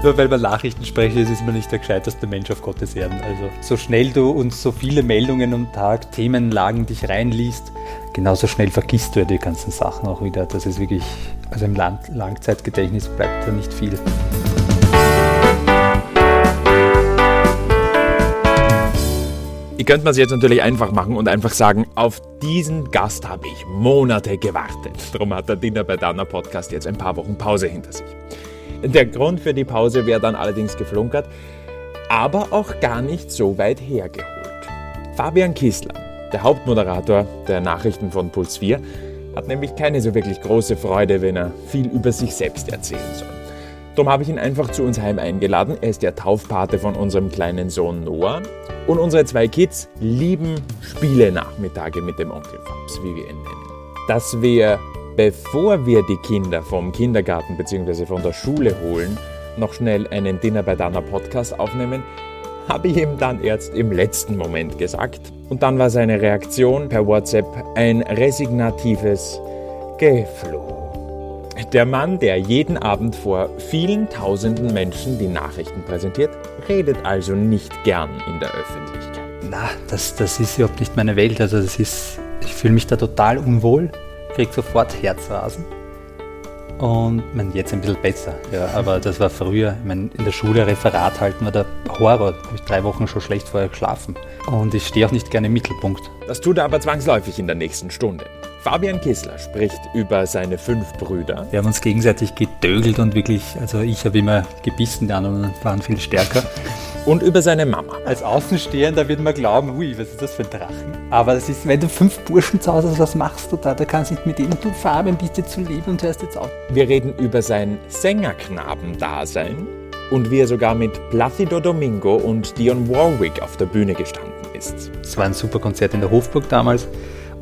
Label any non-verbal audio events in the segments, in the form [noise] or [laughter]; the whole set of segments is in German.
Nur weil man Nachrichten spricht, ist man nicht der gescheiterste Mensch auf Gottes Erden. Also so schnell du uns so viele Meldungen am Tag, Themenlagen dich reinliest, genauso schnell vergisst du ja die ganzen Sachen auch wieder. Das ist wirklich, also im Lang Langzeitgedächtnis bleibt da nicht viel. Ihr könnt man es jetzt natürlich einfach machen und einfach sagen, auf diesen Gast habe ich Monate gewartet. Darum hat der Dinner bei Dana Podcast jetzt ein paar Wochen Pause hinter sich. Der Grund für die Pause wäre dann allerdings geflunkert, aber auch gar nicht so weit hergeholt. Fabian Kissler, der Hauptmoderator der Nachrichten von Puls 4, hat nämlich keine so wirklich große Freude, wenn er viel über sich selbst erzählen soll. Darum habe ich ihn einfach zu uns heim eingeladen. Er ist der Taufpate von unserem kleinen Sohn Noah. Und unsere zwei Kids lieben Spiele-Nachmittage mit dem Onkel Fabs, wie wir ihn nennen. Dass wir bevor wir die Kinder vom Kindergarten bzw. von der Schule holen, noch schnell einen Dinner bei Dana Podcast aufnehmen, habe ich ihm dann erst im letzten Moment gesagt. Und dann war seine Reaktion per WhatsApp ein resignatives Gefloh. Der Mann, der jeden Abend vor vielen tausenden Menschen die Nachrichten präsentiert, redet also nicht gern in der Öffentlichkeit. Na, das, das ist überhaupt nicht meine Welt. Also das ist, ich fühle mich da total unwohl kriege sofort Herzrasen. Und mein, jetzt ein bisschen besser, ja, aber das war früher. Ich mein, in der Schule Referat halten war der Horror. Da habe ich drei Wochen schon schlecht vorher geschlafen. Und ich stehe auch nicht gerne im Mittelpunkt. Das tut er aber zwangsläufig in der nächsten Stunde. Fabian Kissler spricht über seine fünf Brüder. Wir haben uns gegenseitig gedögelt und wirklich, also ich habe immer gebissen, die anderen waren viel stärker und über seine Mama. Als Außenstehender wird man glauben, ui, was ist das für ein Drachen? Aber das ist, wenn du fünf Burschen zu Hause hast, was machst du da? Da kannst du nicht mit ihnen, du Fabian, bist jetzt zu lieb und hörst jetzt auf. Wir reden über sein Sängerknabendasein und wie er sogar mit Placido Domingo und Dion Warwick auf der Bühne gestanden ist. Es war ein super Konzert in der Hofburg damals.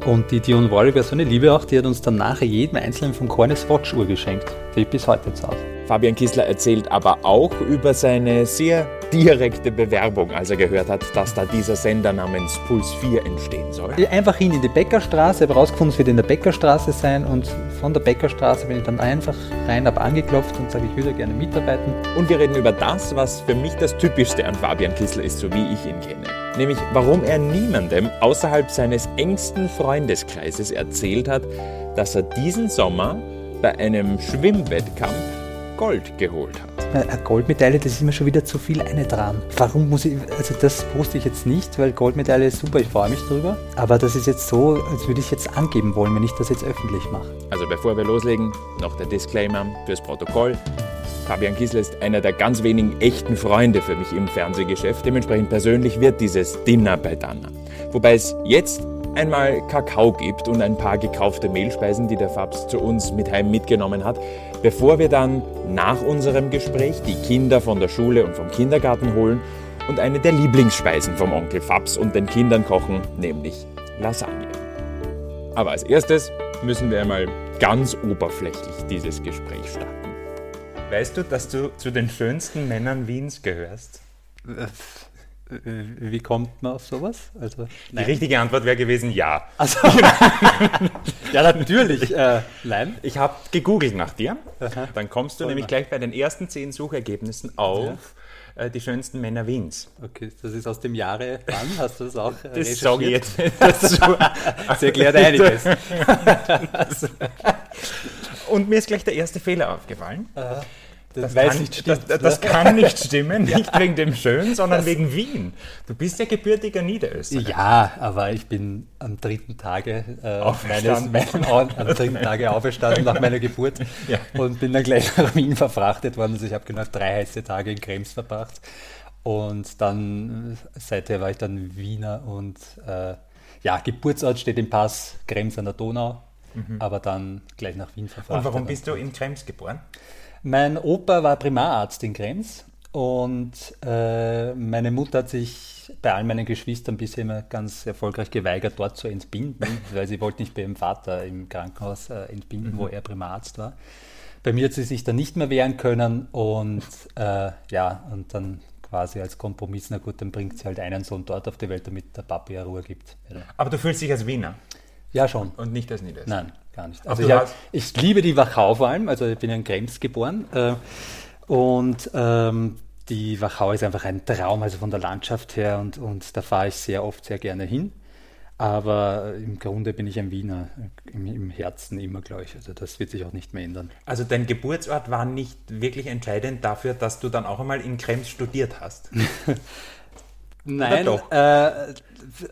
Und die Dion Warwick war so eine Liebe auch, die hat uns dann nachher jedem Einzelnen von Cornes Watch-Uhr geschenkt. Die bis heute Hause. Fabian Kissler erzählt aber auch über seine sehr direkte Bewerbung, als er gehört hat, dass da dieser Sender namens Puls 4 entstehen soll. Einfach hin in die Bäckerstraße, habe herausgefunden, es wird in der Bäckerstraße sein und von der Bäckerstraße bin ich dann einfach rein, habe angeklopft und sage, ich würde gerne mitarbeiten. Und wir reden über das, was für mich das Typischste an Fabian Kissler ist, so wie ich ihn kenne. Nämlich, warum er niemandem außerhalb seines engsten Freundeskreises erzählt hat, dass er diesen Sommer bei einem Schwimmwettkampf Gold geholt hat. Eine Goldmedaille, das ist mir schon wieder zu viel eine dran. Warum muss ich, also das poste ich jetzt nicht, weil Goldmedaille ist super, ich freue mich drüber. Aber das ist jetzt so, als würde ich jetzt angeben wollen, wenn ich das jetzt öffentlich mache. Also bevor wir loslegen, noch der Disclaimer fürs Protokoll. Fabian Kiesler ist einer der ganz wenigen echten Freunde für mich im Fernsehgeschäft. Dementsprechend persönlich wird dieses Dinner bei Dana. Wobei es jetzt einmal Kakao gibt und ein paar gekaufte Mehlspeisen, die der Fabs zu uns mit heim mitgenommen hat, bevor wir dann nach unserem Gespräch die Kinder von der Schule und vom Kindergarten holen und eine der Lieblingsspeisen vom Onkel Fabs und den Kindern kochen, nämlich Lasagne. Aber als erstes müssen wir einmal ganz oberflächlich dieses Gespräch starten. Weißt du, dass du zu den schönsten Männern Wiens gehörst? Äh, wie kommt man auf sowas? Also, die richtige Antwort wäre gewesen ja. Also, [laughs] ja, natürlich. Äh, nein. Ich habe gegoogelt nach dir. Aha. Dann kommst du Voll nämlich mal. gleich bei den ersten zehn Suchergebnissen auf ja. äh, die schönsten Männer Wiens. Okay, das ist aus dem Jahre wann? Hast du das auch äh, Das sage ich jetzt dazu. das erklärt einiges. [laughs] Und mir ist gleich der erste Fehler aufgefallen. Aha. Das, das, kann, nicht stimmt, das, das kann nicht stimmen, [laughs] nicht ja. wegen dem Schön, sondern wegen Wien. Du bist ja gebürtiger Niederösterreich. Ja, aber ich bin am dritten Tage äh, meines, mein, am dritten Tage auferstanden nach meiner Geburt [laughs] ja. und bin dann gleich nach Wien verfrachtet worden. Also ich habe genau drei heiße Tage in Krems verbracht. Und dann, seither war ich dann Wiener und äh, ja, Geburtsort steht im Pass Krems an der Donau, mhm. aber dann gleich nach Wien verfrachtet. Und warum bist du in Krems geboren? Mein Opa war Primararzt in Krems und äh, meine Mutter hat sich bei all meinen Geschwistern bisher immer ganz erfolgreich geweigert, dort zu entbinden, [laughs] weil sie wollte nicht bei ihrem Vater im Krankenhaus äh, entbinden, mhm. wo er Primararzt war. Bei mir hat sie sich dann nicht mehr wehren können und äh, ja, und dann quasi als Kompromiss, na gut, dann bringt sie halt einen Sohn dort auf die Welt, damit der Papi ja Ruhe gibt. Aber du fühlst dich als Wiener? Ja, schon. Und nicht als Niederösterreich? Nein, gar nicht. Also ich, hab, ich, liebe die Wachau vor allem, also ich bin in Krems geboren. Äh, Und ähm, die Wachau ist einfach ein Traum, also von der Landschaft her und, und da fahre ich sehr oft sehr gerne hin. Aber im Grunde bin ich ein Wiener, im, im Herzen immer, glaube ich. Also das wird sich auch nicht mehr ändern. Also dein Geburtsort war nicht wirklich entscheidend dafür, dass du dann auch einmal in Krems studiert hast. [laughs] Nein, äh,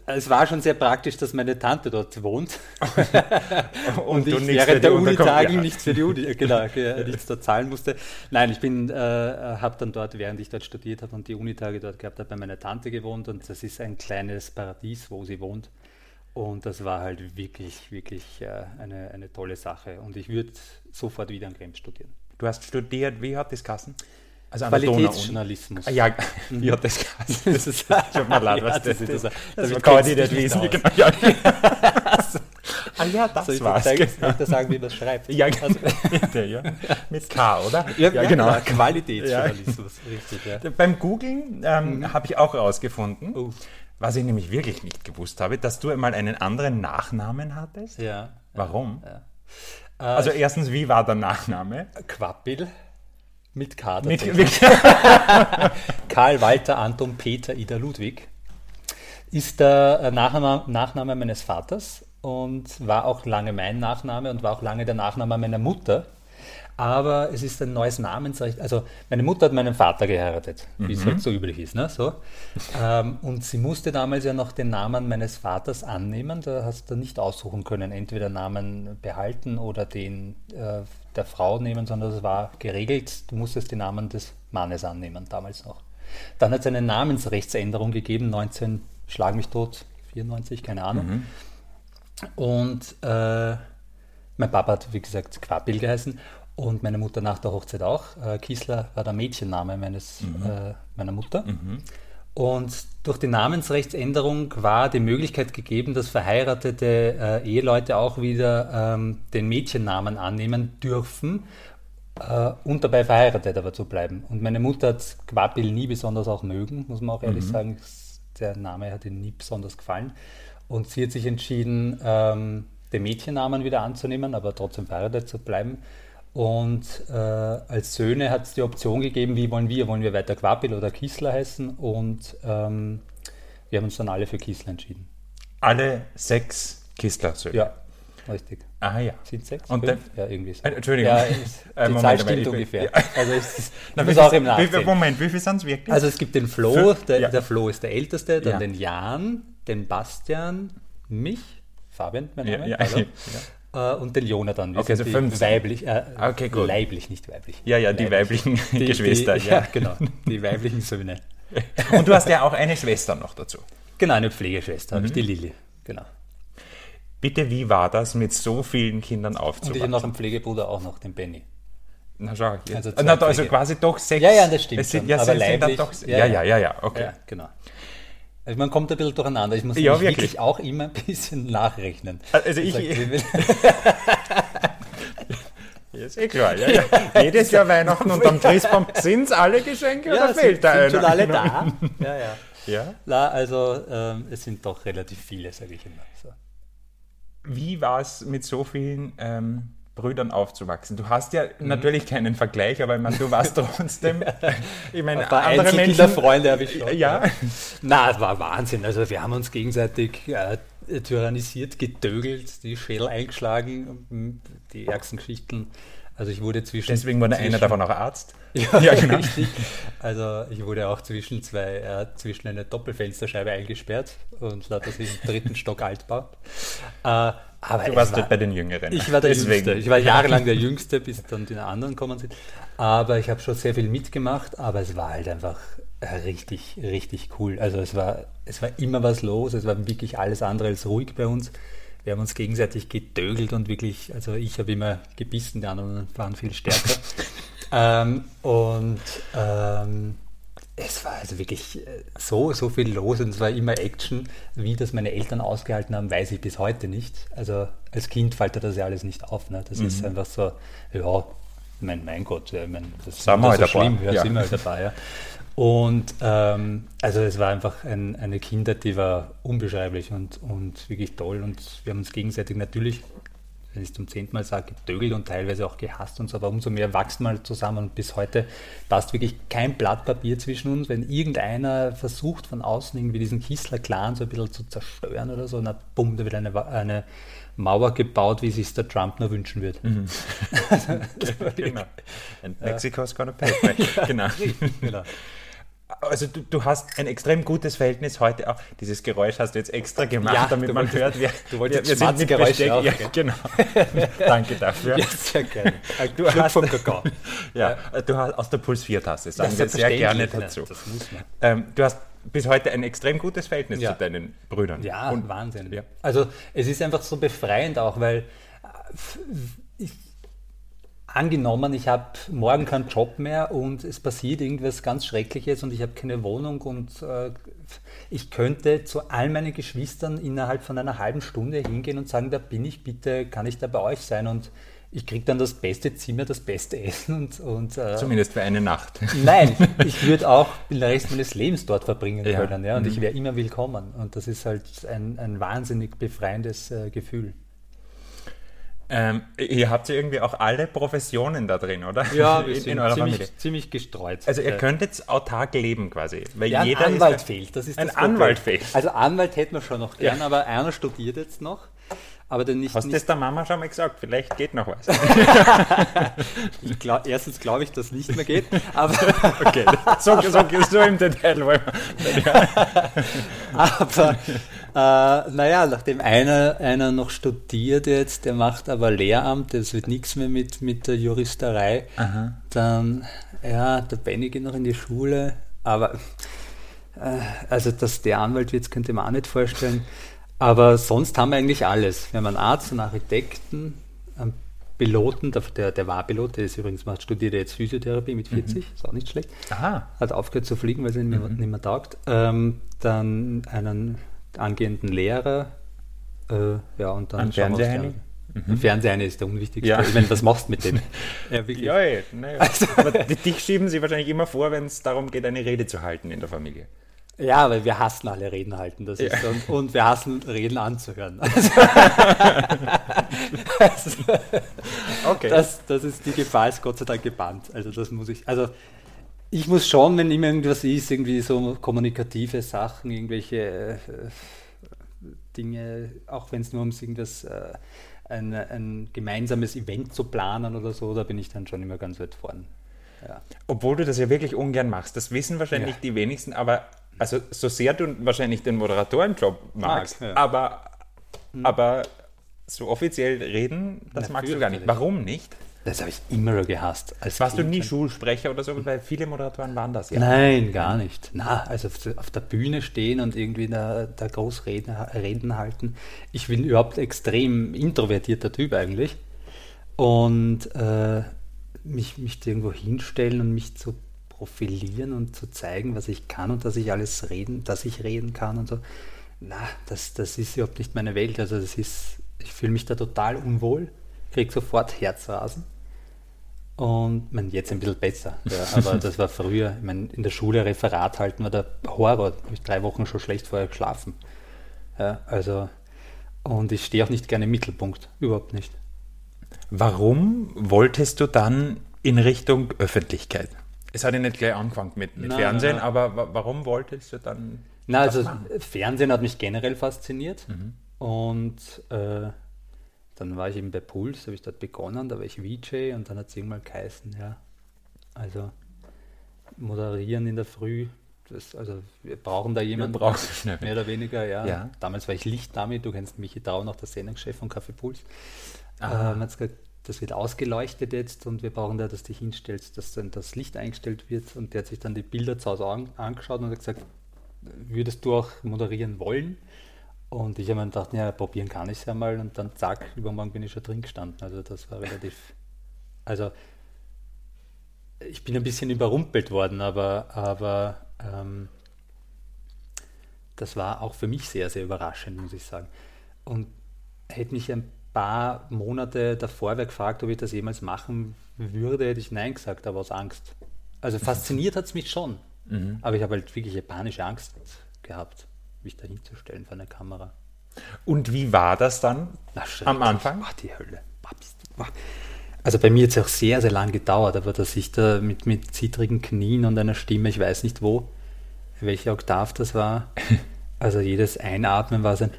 es war schon sehr praktisch, dass meine Tante dort wohnt. [laughs] und, und ich während der Unitagen ja. nichts für die Uni, genau, [laughs] nichts dort zahlen musste. Nein, ich bin, äh, habe dann dort, während ich dort studiert habe und die Unitage dort gehabt habe, bei meiner Tante gewohnt und das ist ein kleines Paradies, wo sie wohnt. Und das war halt wirklich, wirklich äh, eine, eine tolle Sache. Und ich würde sofort wieder an Krems studieren. Du hast studiert, wie hat das Kassen? Also Qualitätsjournalismus. Ja, wie hat das geheißen? Das ist, ich habe mal leid, was das, ist. Das, das, das kann ich nicht wissen. Genau, [laughs] ja. ah ja, das Soll ich war's. Zeigen, genau. ich sagen, wie man das schreibt? Ja, also, [laughs] ja. Mit K, oder? Ja, ja genau. genau. Qualitätsjournalismus, richtig. Ja. Beim Googlen ähm, mhm. habe ich auch herausgefunden, uh. was ich nämlich wirklich nicht gewusst habe, dass du einmal einen anderen Nachnamen hattest. Ja. Warum? Ja. Also erstens, wie war der Nachname? Quappil. Mit K. Mit, mit [laughs] Karl Walter Anton Peter Ida Ludwig ist der äh, Nachname, Nachname meines Vaters und war auch lange mein Nachname und war auch lange der Nachname meiner Mutter aber es ist ein neues Namensrecht. Also meine Mutter hat meinen Vater geheiratet, wie mhm. es halt so üblich ist. Ne? So. ähm, und sie musste damals ja noch den Namen meines Vaters annehmen. Da hast du nicht aussuchen können, entweder Namen behalten oder den äh, der Frau nehmen, sondern das war geregelt. Du musstest den Namen des Mannes annehmen, damals noch. Dann hat es eine Namensrechtsänderung gegeben, 19, schlag mich tot, 94, keine Ahnung. Mhm. Und äh, mein Papa hat, wie gesagt, Quappil geheißen und meine Mutter nach der Hochzeit auch. Äh, Kiesler war der Mädchenname meines, mhm. äh, meiner Mutter. Mhm. Und durch die Namensrechtsänderung war die Möglichkeit gegeben, dass verheiratete äh, Eheleute auch wieder ähm, den Mädchennamen annehmen dürfen äh, und dabei verheiratet aber zu bleiben. Und meine Mutter hat Quapil nie besonders auch mögen, muss man auch ehrlich mhm. sagen. Der Name hat ihr nie besonders gefallen. Und sie hat sich entschieden, ähm, den Mädchennamen wieder anzunehmen, aber trotzdem verheiratet zu bleiben. Und äh, als Söhne hat es die Option gegeben, wie wollen wir? Wollen wir weiter Quapil oder Kiesler heißen? Und ähm, wir haben uns dann alle für Kiesler entschieden. Alle sechs Kiesler-Söhne? Ja, richtig. Ah ja. Sind sechs? Und fünf? ja, irgendwie so. Äh, Entschuldigung. Ja, [laughs] ist, die Moment, Zahl stimmt ungefähr. Ja. Also es ist, [laughs] auch im Nachhinein. Moment, wie viel sind es wirklich? Also es gibt den Flo, der, ja. der Flo ist der Älteste, dann den Jan, den Bastian, mich, Fabian, mein Name, ja, also, [laughs] äh, und den Jonathan. Wir okay, also fünf. Weiblich, äh, okay, gut. leiblich, nicht weiblich. Ja, ja, die leiblich. weiblichen die, Geschwister. Die, ja. ja, genau, die weiblichen Söhne. [laughs] und du hast ja auch eine Schwester noch dazu. Genau, eine Pflegeschwester, mhm. die Lilly, genau. Bitte, wie war das, mit so vielen Kindern aufzuwachsen? Und ich habe noch einen Pflegebruder, auch noch, den Benny. Na schau. Also, also quasi doch sechs. Ja, ja, das stimmt. Sind, ja, aber leiblich, doch, ja, ja, ja, ja, okay. Ja, genau. Also man kommt ein bisschen durcheinander. Ich muss ja, wirklich. wirklich. auch immer ein bisschen [laughs] nachrechnen. Also ich. ich [laughs] ja, ist eh klar. Ja, ja. Jedes Jahr Weihnachten und am [laughs] Christbaum sind es alle Geschenke ja, oder fehlt da einer? Sind schon alle da? Ja, ja. ja? Na, also ähm, es sind doch relativ viele, sage ich immer. So. Wie war es mit so vielen ähm, Brüdern aufzuwachsen. Du hast ja mhm. natürlich keinen Vergleich, aber ich meine, du warst [laughs] trotzdem. ich meine, andere Menschen. Freunde habe ich schon. Ja. Na, es war Wahnsinn. Also wir haben uns gegenseitig äh, tyrannisiert, gedögelt, die Schädel eingeschlagen, die ärgsten Geschichten. Also ich wurde zwischen. Deswegen wurde einer davon auch Arzt. [laughs] Ja, ja genau. Richtig. Also ich wurde auch zwischen zwei, äh, zwischen eine Doppelfensterscheibe eingesperrt und lauter sich im dritten Stock Altbau. Äh, aber du warst war, bei den Jüngeren. Ich war der Deswegen. Jüngste. Ich war [laughs] jahrelang der Jüngste, bis dann die anderen kommen sind. Aber ich habe schon sehr viel mitgemacht, aber es war halt einfach richtig, richtig cool. Also es war, es war immer was los, es war wirklich alles andere als ruhig bei uns. Wir haben uns gegenseitig gedögelt und wirklich, also ich habe immer gebissen, die anderen waren viel stärker. [laughs] ähm, und ähm, es war also wirklich äh, so, so viel los und es war immer Action. Wie das meine Eltern ausgehalten haben, weiß ich bis heute nicht. Also als Kind fällt das ja alles nicht auf. Ne? Das mhm. ist einfach so, ja, mein, mein Gott, ich mein, das ist halt so schlimm, ja, ja. sind wir halt dabei. Ja. Und ähm, also es war einfach ein, eine Kindheit, die war unbeschreiblich und, und wirklich toll. Und wir haben uns gegenseitig natürlich wenn ich es zum zehnten Mal sage, getögelt und teilweise auch gehasst und so, aber umso mehr wachsen wir zusammen und bis heute passt wirklich kein Blatt Papier zwischen uns. Wenn irgendeiner versucht von außen irgendwie diesen Kissler-Clan so ein bisschen zu zerstören oder so, na bumm, da wird eine, eine Mauer gebaut, wie sich der Trump nur wünschen wird. Mhm. [laughs] [laughs] genau. And Mexico's gonna pay. [laughs] genau. genau also du, du, hast ein extrem gutes Verhältnis heute auch. Dieses Geräusch hast du jetzt extra gemacht, ja, damit man hört, wir, du wolltest wir, wir sind mit Geräusche auch, ja, genau. [laughs] Danke dafür. Ja, sehr gerne. Du hast, vom Kakao. [laughs] Ja, du hast aus der Puls 4 Tasse, sagen wir sehr gerne dazu. Das muss man. Ähm, du hast bis heute ein extrem gutes Verhältnis ja. zu deinen Brüdern. Ja, Und, Wahnsinn. Ja. Also es ist einfach so befreiend auch, weil äh, ich, angenommen, ich habe morgen keinen Job mehr und es passiert irgendwas ganz Schreckliches und ich habe keine Wohnung und äh, ich könnte zu all meinen Geschwistern innerhalb von einer halben Stunde hingehen und sagen, da bin ich, bitte kann ich da bei euch sein und ich kriege dann das beste Zimmer, das beste Essen und... und äh, Zumindest für eine Nacht. Nein, [laughs] ich würde auch den Rest meines Lebens dort verbringen ja. können ja, und mhm. ich wäre immer willkommen und das ist halt ein, ein wahnsinnig befreiendes äh, Gefühl. Ähm, ihr habt ja irgendwie auch alle Professionen da drin, oder? Ja, [laughs] wir in, sind in eurer ziemlich, Familie. ziemlich gestreut. Also ihr könnt jetzt autark leben quasi. Weil ja, jeder ein Anwalt fehlt. Das ist ein das Anwalt fehlt. Also Anwalt hätten wir schon noch gern, ja. aber einer studiert jetzt noch. Aber dann nicht, Hast du das der Mama schon mal gesagt? Vielleicht geht noch was. [laughs] glaub, erstens glaube ich, dass nicht mehr geht. Aber [laughs] okay, so, so, so im Detail. aber äh, naja, nachdem einer, einer noch studiert jetzt, der macht aber Lehramt, das wird nichts mehr mit, mit der Juristerei, Aha. dann, ja, der Benny geht noch in die Schule, aber äh, also, dass der Anwalt wird, könnte man auch nicht vorstellen. Aber sonst haben wir eigentlich alles. Wir haben einen Arzt, einen Architekten, einen Piloten, der, der war Pilot, der ist übrigens, macht, studiert jetzt Physiotherapie mit 40, mhm. ist auch nicht schlecht. Aha. Hat aufgehört zu fliegen, weil es ihm mhm. nicht mehr taugt. Ähm, dann einen angehenden Lehrer, äh, ja, und dann. Fernseher. Mhm. Fernseher ist der unwichtigste. Ja. Ich meine, was machst du mit dem? [laughs] ja, wirklich. Ja, ja, naja. also. Aber dich schieben sie wahrscheinlich immer vor, wenn es darum geht, eine Rede zu halten in der Familie. Ja, weil wir hassen alle Reden halten. Das ja. ist, und, und, wir hassen Reden anzuhören. Also, [laughs] also, okay. [laughs] das, das ist die Gefahr ist Gott sei Dank gebannt. Also das muss ich. Also ich muss schon, wenn immer irgendwas ist, irgendwie so kommunikative Sachen, irgendwelche äh, Dinge, auch wenn es nur um irgendwas, äh, ein, ein, gemeinsames Event zu planen oder so, da bin ich dann schon immer ganz weit vorn. Ja. Obwohl du das ja wirklich ungern machst. Das wissen wahrscheinlich ja. die wenigsten, aber also so sehr du wahrscheinlich den Moderatorenjob magst, Mag, ja. aber, hm. aber so offiziell reden, das Na, magst du gar nicht. Warum nicht? Das habe ich immer gehasst. Als Warst kind. du nie Schulsprecher oder so? Weil viele Moderatoren waren das ja. Nein, gar nicht. Na, also auf der Bühne stehen und irgendwie da, da groß reden, reden halten. Ich bin überhaupt extrem introvertierter Typ eigentlich. Und äh, mich, mich irgendwo hinstellen und mich zu profilieren und zu zeigen, was ich kann und dass ich alles reden, dass ich reden kann und so. Na, das, das ist überhaupt nicht meine Welt. Also das ist, ich fühle mich da total unwohl, kriege sofort Herzrasen und man jetzt ein bisschen besser. Ja, aber [laughs] das war früher. Ich meine, in der Schule Referat halten war der Horror. Da habe ich drei Wochen schon schlecht vorher geschlafen. Ja, also, und ich stehe auch nicht gerne im Mittelpunkt. Überhaupt nicht. Warum wolltest du dann in Richtung Öffentlichkeit? Es hat ja nicht gleich angefangen mit, mit nein, Fernsehen, nein. aber warum wolltest du dann. Na, also machen? Fernsehen hat mich generell fasziniert. Mhm. Und äh, dann war ich eben bei Puls, habe ich dort begonnen, da war ich VJ und dann hat es irgendwann geheißen, ja, also moderieren in der Früh, das, also wir brauchen da jemanden, ja, mehr oder weniger, ja. ja. Damals war ich Lichtdame, du kennst Michi Trau noch, der Sendungschef von Café Puls. Ähm, gesagt, das wird ausgeleuchtet jetzt und wir brauchen da, dass du dich hinstellst, dass dann das Licht eingestellt wird und der hat sich dann die Bilder zu Hause an, angeschaut und hat gesagt, würdest du auch moderieren wollen? Und ich habe mir gedacht, ja, probieren kann ich es ja mal. Und dann zack, übermorgen bin ich schon drin gestanden. Also das war relativ. Also ich bin ein bisschen überrumpelt worden, aber, aber ähm, das war auch für mich sehr, sehr überraschend, muss ich sagen. Und hätte mich ein paar Monate davor wer gefragt, ob ich das jemals machen würde, hätte ich Nein gesagt, aber aus Angst. Also fasziniert hat es mich schon. Mhm. Aber ich habe halt wirklich panische Angst gehabt mich dahinzustellen vor einer Kamera. Und wie war das dann Na, am. Anfang? Ach, die Hölle. Also bei mir hat es auch sehr, sehr lang gedauert, aber dass ich da mit, mit zittrigen Knien und einer Stimme, ich weiß nicht wo, welche Oktav das war, [laughs] also jedes Einatmen war so ein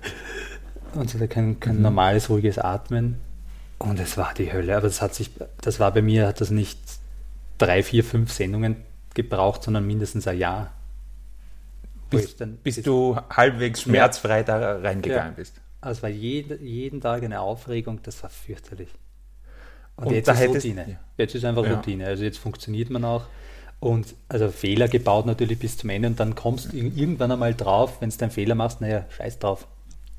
und so kein, kein normales, ruhiges Atmen und es war die Hölle, aber das hat sich, das war bei mir, hat das nicht drei, vier, fünf Sendungen gebraucht, sondern mindestens ein Jahr. Bis, dann- bis du halbwegs schmerzfrei da reingegangen Ja. bist. Also es war jede, jeden Tag eine Aufregung, das war fürchterlich. Und, Und jetzt ist hättest- Routine. ja. Jetzt ist einfach Ja. Routine. Also jetzt funktioniert man auch. Und also Fehler gebaut natürlich bis zum Ende und dann kommst du ir- irgendwann einmal drauf, wenn du einen Fehler machst, naja, scheiß drauf.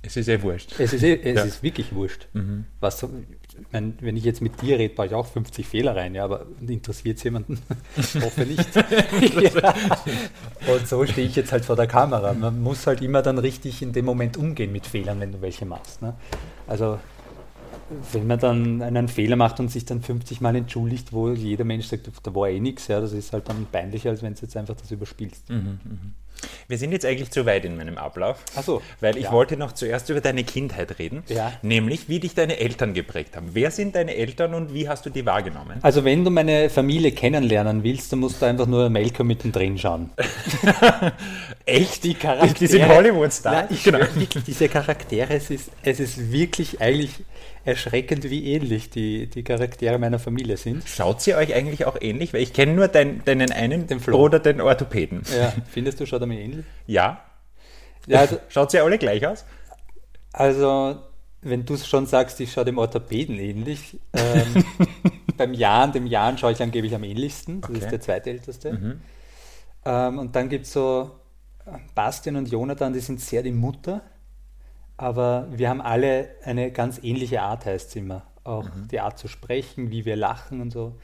Es ist eh wurscht. Es ist, eh- es Ja. Mhm. ist wirklich wurscht. Was so, ich wenn ich jetzt mit dir rede, baue ich auch 50 Fehler rein, ja, aber interessiert es jemanden? Ich [laughs] hoffe nicht. [laughs] ja. Und so stehe ich jetzt halt vor der Kamera. Man muss halt immer dann richtig in dem Moment umgehen mit Fehlern, wenn du welche machst. Ne? Also wenn man dann einen Fehler macht und sich dann 50 Mal entschuldigt, wo jeder Mensch sagt, da war eh nichts, ja, das ist halt dann peinlicher, als wenn du jetzt einfach das überspielst. Wir sind jetzt eigentlich zu weit in meinem Ablauf. Ach so. Weil ich Ja. wollte noch zuerst über deine Kindheit reden. Ja. Nämlich, wie dich deine Eltern geprägt haben. Wer sind deine Eltern und wie hast du die wahrgenommen? Also wenn du meine Familie kennenlernen willst, dann musst du einfach nur Malcolm mittendrin schauen. [laughs] Echt? Die Charaktere. Die sind Hollywood-Stars. Genau. wirklich, diese Charaktere, es ist, es ist wirklich eigentlich erschreckend, wie ähnlich die, die Charaktere meiner Familie sind. Schaut sie euch eigentlich auch ähnlich? Weil ich kenne nur dein, deinen einen Den Flo. Bruder, den Orthopäden. Ja, findest du, schaut er mir ähnlich? Ja? Ja, also, [laughs] Schaut sie alle gleich aus? also wenn du schon sagst, ich schaue dem Orthopäden ähnlich. Ähm, [laughs] beim Jan, dem Jan schaue ich angeblich am ähnlichsten. Das Okay. ist der zweitälteste. Ähm, und dann gibt es so Bastian und Jonathan, die sind sehr die Mutter. Aber wir haben alle eine ganz ähnliche Art, heißt es immer. Auch die Art zu sprechen, wie wir lachen und so.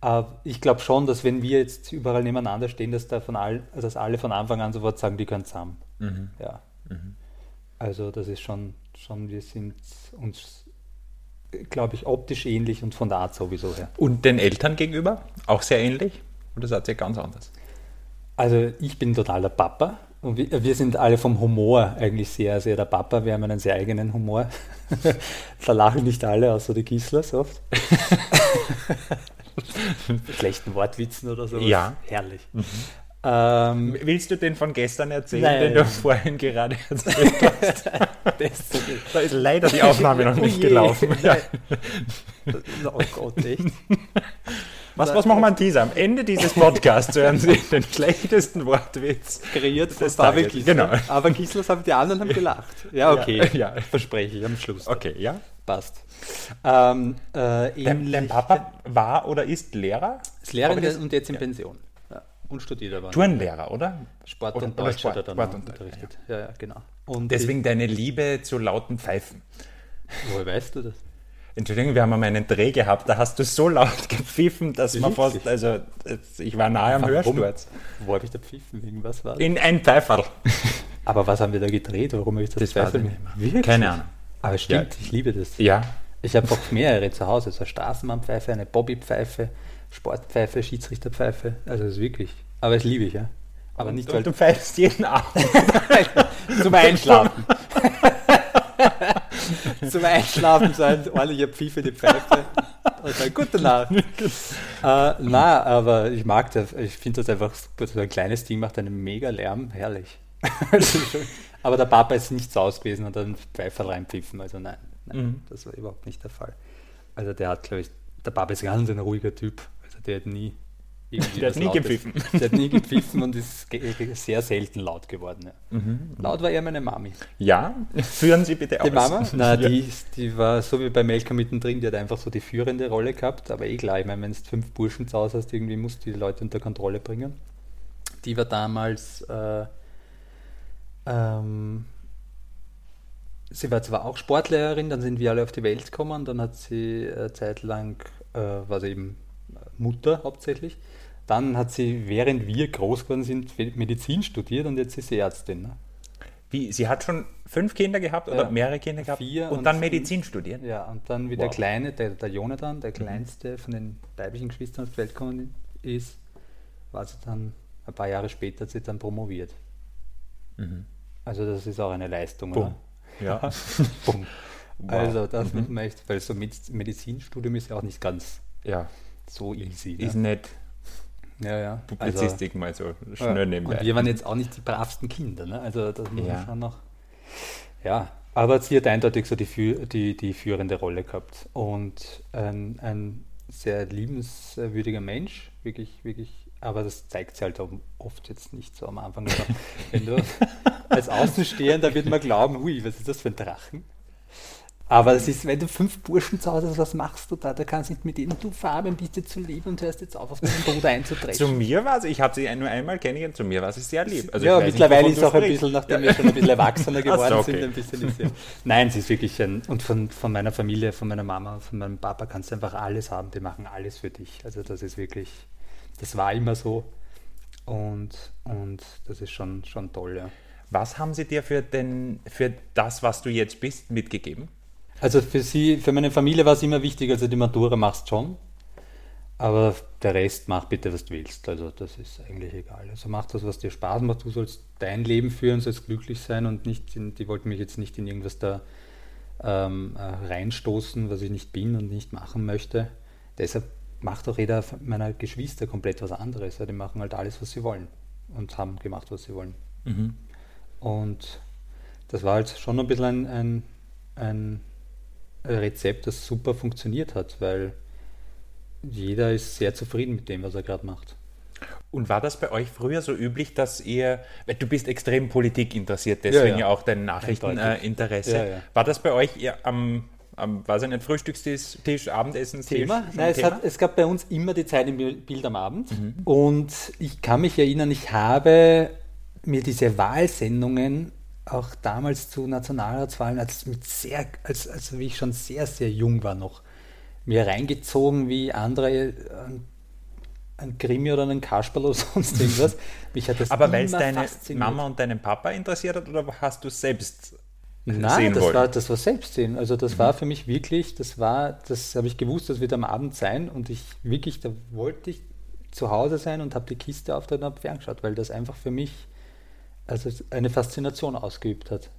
Aber ich glaube schon, dass wenn wir jetzt überall nebeneinander stehen, dass, da von all, dass alle von Anfang an sofort sagen, die können zusammen. Ja. Also das ist schon, schon, wir sind uns, glaube ich, optisch ähnlich und von der Art sowieso her. Und den Eltern gegenüber? Auch sehr ähnlich? Oder seid ihr ganz anders? Also ich bin total der Papa und wir, wir sind alle vom Humor eigentlich sehr, sehr der Papa. Wir haben einen sehr eigenen Humor. [laughs] da lachen nicht alle, außer die Gislers oft. [laughs] Schlechten Wortwitzen oder so. Ja. Herrlich. Ähm, Willst du den von gestern erzählen, Nein. den du vorhin gerade [laughs] erzählt hast? das. Da ist leider die Aufnahme noch nicht Oh gelaufen. Ja. Oh Gott, echt? Was, was machen wir an dieser? Am Ende dieses Podcasts hören Sie den schlechtesten Wortwitz. Kreiert von Tages. Gisler. Genau. Aber Gislers haben die anderen haben gelacht. Ja, okay. Ja, ja. Verspreche ich am Schluss. Okay, ja. Passt. Ähm, äh, Dein, dein Papa war oder ist Lehrer? ist Lehrer und jetzt in Pension. Ja. Und studiert aber. Turnlehrer, oder? Sport Oder- und Deutsch Sport- hat er dann Sport und unterrichtet. Ja, ja, genau. Und Deswegen deine Liebe zu lauten Pfeifen. Ich, woher weißt du das? Entschuldigung, wir haben einmal einen Dreh gehabt, da hast du so laut [laughs] gepfiffen, dass man fast, also ich war nahe am Warum? Hörsturz. Wo habe ich da pfiffen? Wegen was war das? In ein Pfeiferl. [laughs] Aber was haben wir da gedreht? Warum habe ich das, Das weiß Pfeifen- ich nicht mehr. Wirklich? Keine Ahnung. Aber stimmt, Ja. ich liebe das. Ja. Ich habe auch mehrere zu Hause. So eine Straßenbahnpfeife, eine Bobbypfeife, Sportpfeife, Schiedsrichterpfeife. Also das ist wirklich. Aber das liebe ich, ja. Aber nicht, weil Und du pfeifst jeden [laughs] Abend. zum Einschlafen. [laughs] zum Einschlafen so ein ordentlicher Pfiff in die Pfeife. Und dann gute Nacht. [laughs] äh, na, aber ich mag das. Ich finde das einfach super. So ein kleines Ding macht einen mega Lärm. Herrlich. Also [laughs] aber der Papa ist nicht so gewesen und hat einen Pfeifer reinpfiffen. Also nein, nein Mhm. das war überhaupt nicht der Fall. Also der hat, glaube ich, der Papa ist ganz ein ruhiger Typ. Also der hat nie Der hat nie gepfiffen. [laughs] Der hat nie gepfiffen und ist sehr selten laut geworden. Ja. Mhm. Laut war eher meine Mami. Ja, führen Sie bitte Die aus. Mama? [laughs] Na, Ja. die, die war so wie bei Melka mittendrin, die hat einfach so die führende Rolle gehabt, aber eh klar, ich meine, wenn du fünf Burschen zu Hause hast, irgendwie musst du die Leute unter Kontrolle bringen. Die war damals, äh, ähm, sie war zwar auch Sportlehrerin, dann sind wir alle auf die Welt gekommen, dann hat sie äh, zeitlang, äh, war sie eben Mutter hauptsächlich. Dann hat sie, während wir groß geworden sind, Medizin studiert und jetzt ist sie Ärztin. Ne? Wie, sie hat schon fünf Kinder gehabt oder Ja. mehrere Kinder gehabt Vier und, und dann. Medizin studiert? Ja, und dann wie der Wow. Kleine, der, der Jonathan, der kleinste von den weiblichen Geschwistern auf die Welt gekommen ist, war sie dann, ein paar Jahre später hat sie dann promoviert. Also das ist auch eine Leistung, Boom. oder? Ja. [laughs] Bumm. Wow. Also das muss man echt, weil so Mediz- Medizinstudium ist ja auch nicht ganz ja. so easy. Ist Ne? nicht Ja, ja. Publizistik mal so Also, schnell ja. nebenbei. Und wir waren jetzt auch nicht die bravsten Kinder, ne? Also das muss Ja. man schon noch. Ja, aber sie hat eindeutig so die, die, die führende Rolle gehabt. Und ein, ein sehr liebenswürdiger Mensch, wirklich, wirklich, aber das zeigt sie halt oft jetzt nicht so am Anfang. Also, [laughs] wenn du als Außenstehender wird man glauben, hui, was ist das für ein Drachen? Aber es ist, wenn du fünf Burschen zu Hause hast, was machst du da? Da kannst du nicht mit denen, du Fabian, bist dir zu lieb und hörst jetzt auf, auf deinen Bruder einzutreffen. Zu mir war sie, ich habe sie nur einmal kennengelernt, zu mir war sie sehr lieb. Also ja, nicht, mittlerweile wovon ist du auch ein sprichst. bisschen, nachdem wir schon ein bisschen erwachsener [laughs] geworden so, okay. sind, ein bisschen ist sie. Nein, sie ist wirklich ein, und von, von meiner Familie, von meiner Mama, von meinem Papa kannst du einfach alles haben, die machen alles für dich. Also das ist wirklich, das war immer so und, und das ist schon, schon toll, ja. Was haben sie dir für, den, für das, was du jetzt bist, mitgegeben? Also für sie, für meine Familie war es immer wichtig, also die Matura machst schon, aber der Rest mach bitte, was du willst. Also das ist eigentlich egal. Also mach das, was dir Spaß macht. Du sollst dein Leben führen, sollst glücklich sein und nicht, in, die wollten mich jetzt nicht in irgendwas da ähm, äh, reinstoßen, was ich nicht bin und nicht machen möchte. Deshalb macht auch jeder meiner Geschwister komplett was anderes. Ja, die machen halt alles, was sie wollen und haben gemacht, was sie wollen. Und das war halt schon ein bisschen ein, ein, ein Rezept, das super funktioniert hat, weil jeder ist sehr zufrieden mit dem, was er gerade macht. Und war das bei euch früher so üblich, dass ihr, weil du bist extrem Politik interessiert, deswegen ja, ja. auch dein Nachrichteninteresse. Ja, ja. War das bei euch am, am ich nicht, Frühstückstisch, Tisch, Abendessenstisch? Thema? Nein, es, Thema? hat, es gab bei uns immer die Zeit im Bild am Abend und ich kann mich erinnern, ich habe mir diese Wahlsendungen auch damals zu Nationalratswahlen, als, mit sehr, als, als wie ich schon sehr, sehr jung war noch, mir reingezogen wie andere äh, ein Krimi oder einen Kasperl oder [laughs] sonst irgendwas. Mich hat das Aber weil es deine fasziniert. Mama und deinen Papa interessiert hat oder hast du selbst Nein, das wollen? war, das war Selbstsehen. Also das war für mich wirklich, das war, das habe ich gewusst, das wird am Abend sein und ich wirklich, da wollte ich zu Hause sein und habe die Kiste auf und habe ferngeschaut, weil das einfach für mich also eine Faszination ausgeübt hat.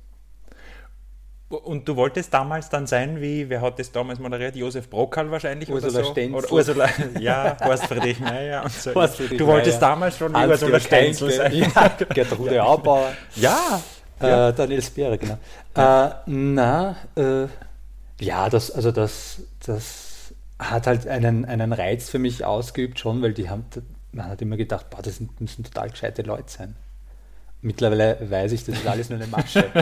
Und du wolltest damals dann sein wie, wer hat das damals moderiert? Josef Brockal wahrscheinlich Ursula oder so? Stenzel. Oder Ursula, ja, Horst Friedrich Meyer und so. Horst Friedrich du wolltest Meyer. damals schon wie Ursula Stenzel sein. [laughs] ja, Gertrude [laughs] Aubauer, Ja, äh, Daniel Speere, genau. Äh, na, äh, ja, das, also das, das hat halt einen, einen Reiz für mich ausgeübt schon, weil die haben, man hat immer gedacht, boah, das müssen total gescheite Leute sein. Mittlerweile weiß ich, das ist alles nur eine Masche. [laughs]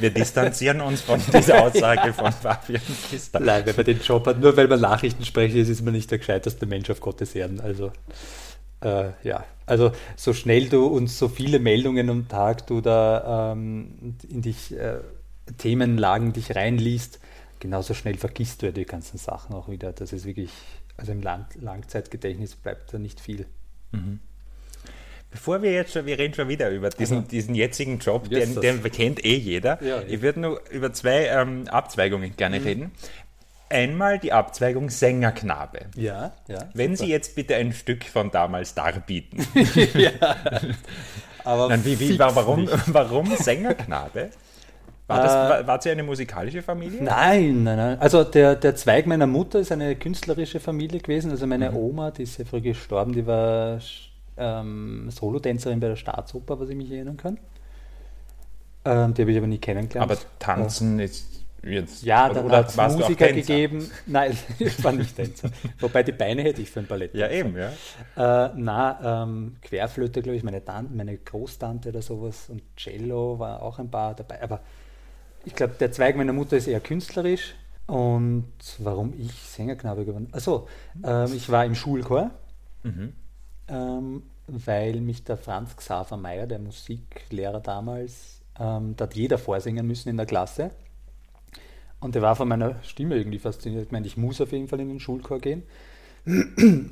wir distanzieren uns von dieser Aussage von Fabian Kister. Nein, wenn man den Job hat, nur weil man Nachrichten spricht, ist, man nicht der gescheiteste Mensch auf Gottes Erden. Also, äh, ja, also so schnell du und so viele Meldungen am Tag du da ähm, in dich, äh, Themenlagen dich reinliest, genauso schnell vergisst du ja die ganzen Sachen auch wieder. Das ist wirklich, also im Lang Langzeitgedächtnis bleibt da nicht viel. Bevor wir jetzt schon, wir reden schon wieder über diesen, Also. diesen jetzigen Job, Yes, den, den kennt eh jeder. Ja, ich würde nur über zwei ähm, Abzweigungen gerne reden. Einmal die Abzweigung Sängerknabe. Ja, ja. Wenn Sie jetzt bitte ein Stück von damals darbieten. [laughs] aber Nein, wie, wie, warum, [laughs] warum Sängerknabe? War, das, war, war sie eine musikalische Familie? Nein, nein, nein. Also der, der Zweig meiner Mutter ist eine künstlerische Familie gewesen. Also Mhm. meine Oma, die ist sehr früh gestorben, die war ähm, Solotänzerin bei der Staatsoper, was ich mich erinnern kann. Ähm, die habe ich aber nie kennengelernt. Aber tanzen ist jetzt. ja, dann oder hat es Musiker gegeben. Nein, [laughs] ich war nicht Tänzer. Wobei die Beine hätte ich für ein Ballett. Ja, eben, ja. Äh, na, ähm, Querflöte, glaube ich, meine, Tante, meine Großtante oder sowas und Cello war auch ein paar dabei. Aber ich glaube, der Zweig meiner Mutter ist eher künstlerisch. Und warum ich Sängerknabe geworden Also, ähm, ich war im Schulchor, ähm, weil mich der Franz Xaver Meyer, der Musiklehrer damals, ähm, da hat jeder vorsingen müssen in der Klasse. Und der war von meiner Stimme irgendwie fasziniert. Ich meine, ich muss auf jeden Fall in den Schulchor gehen.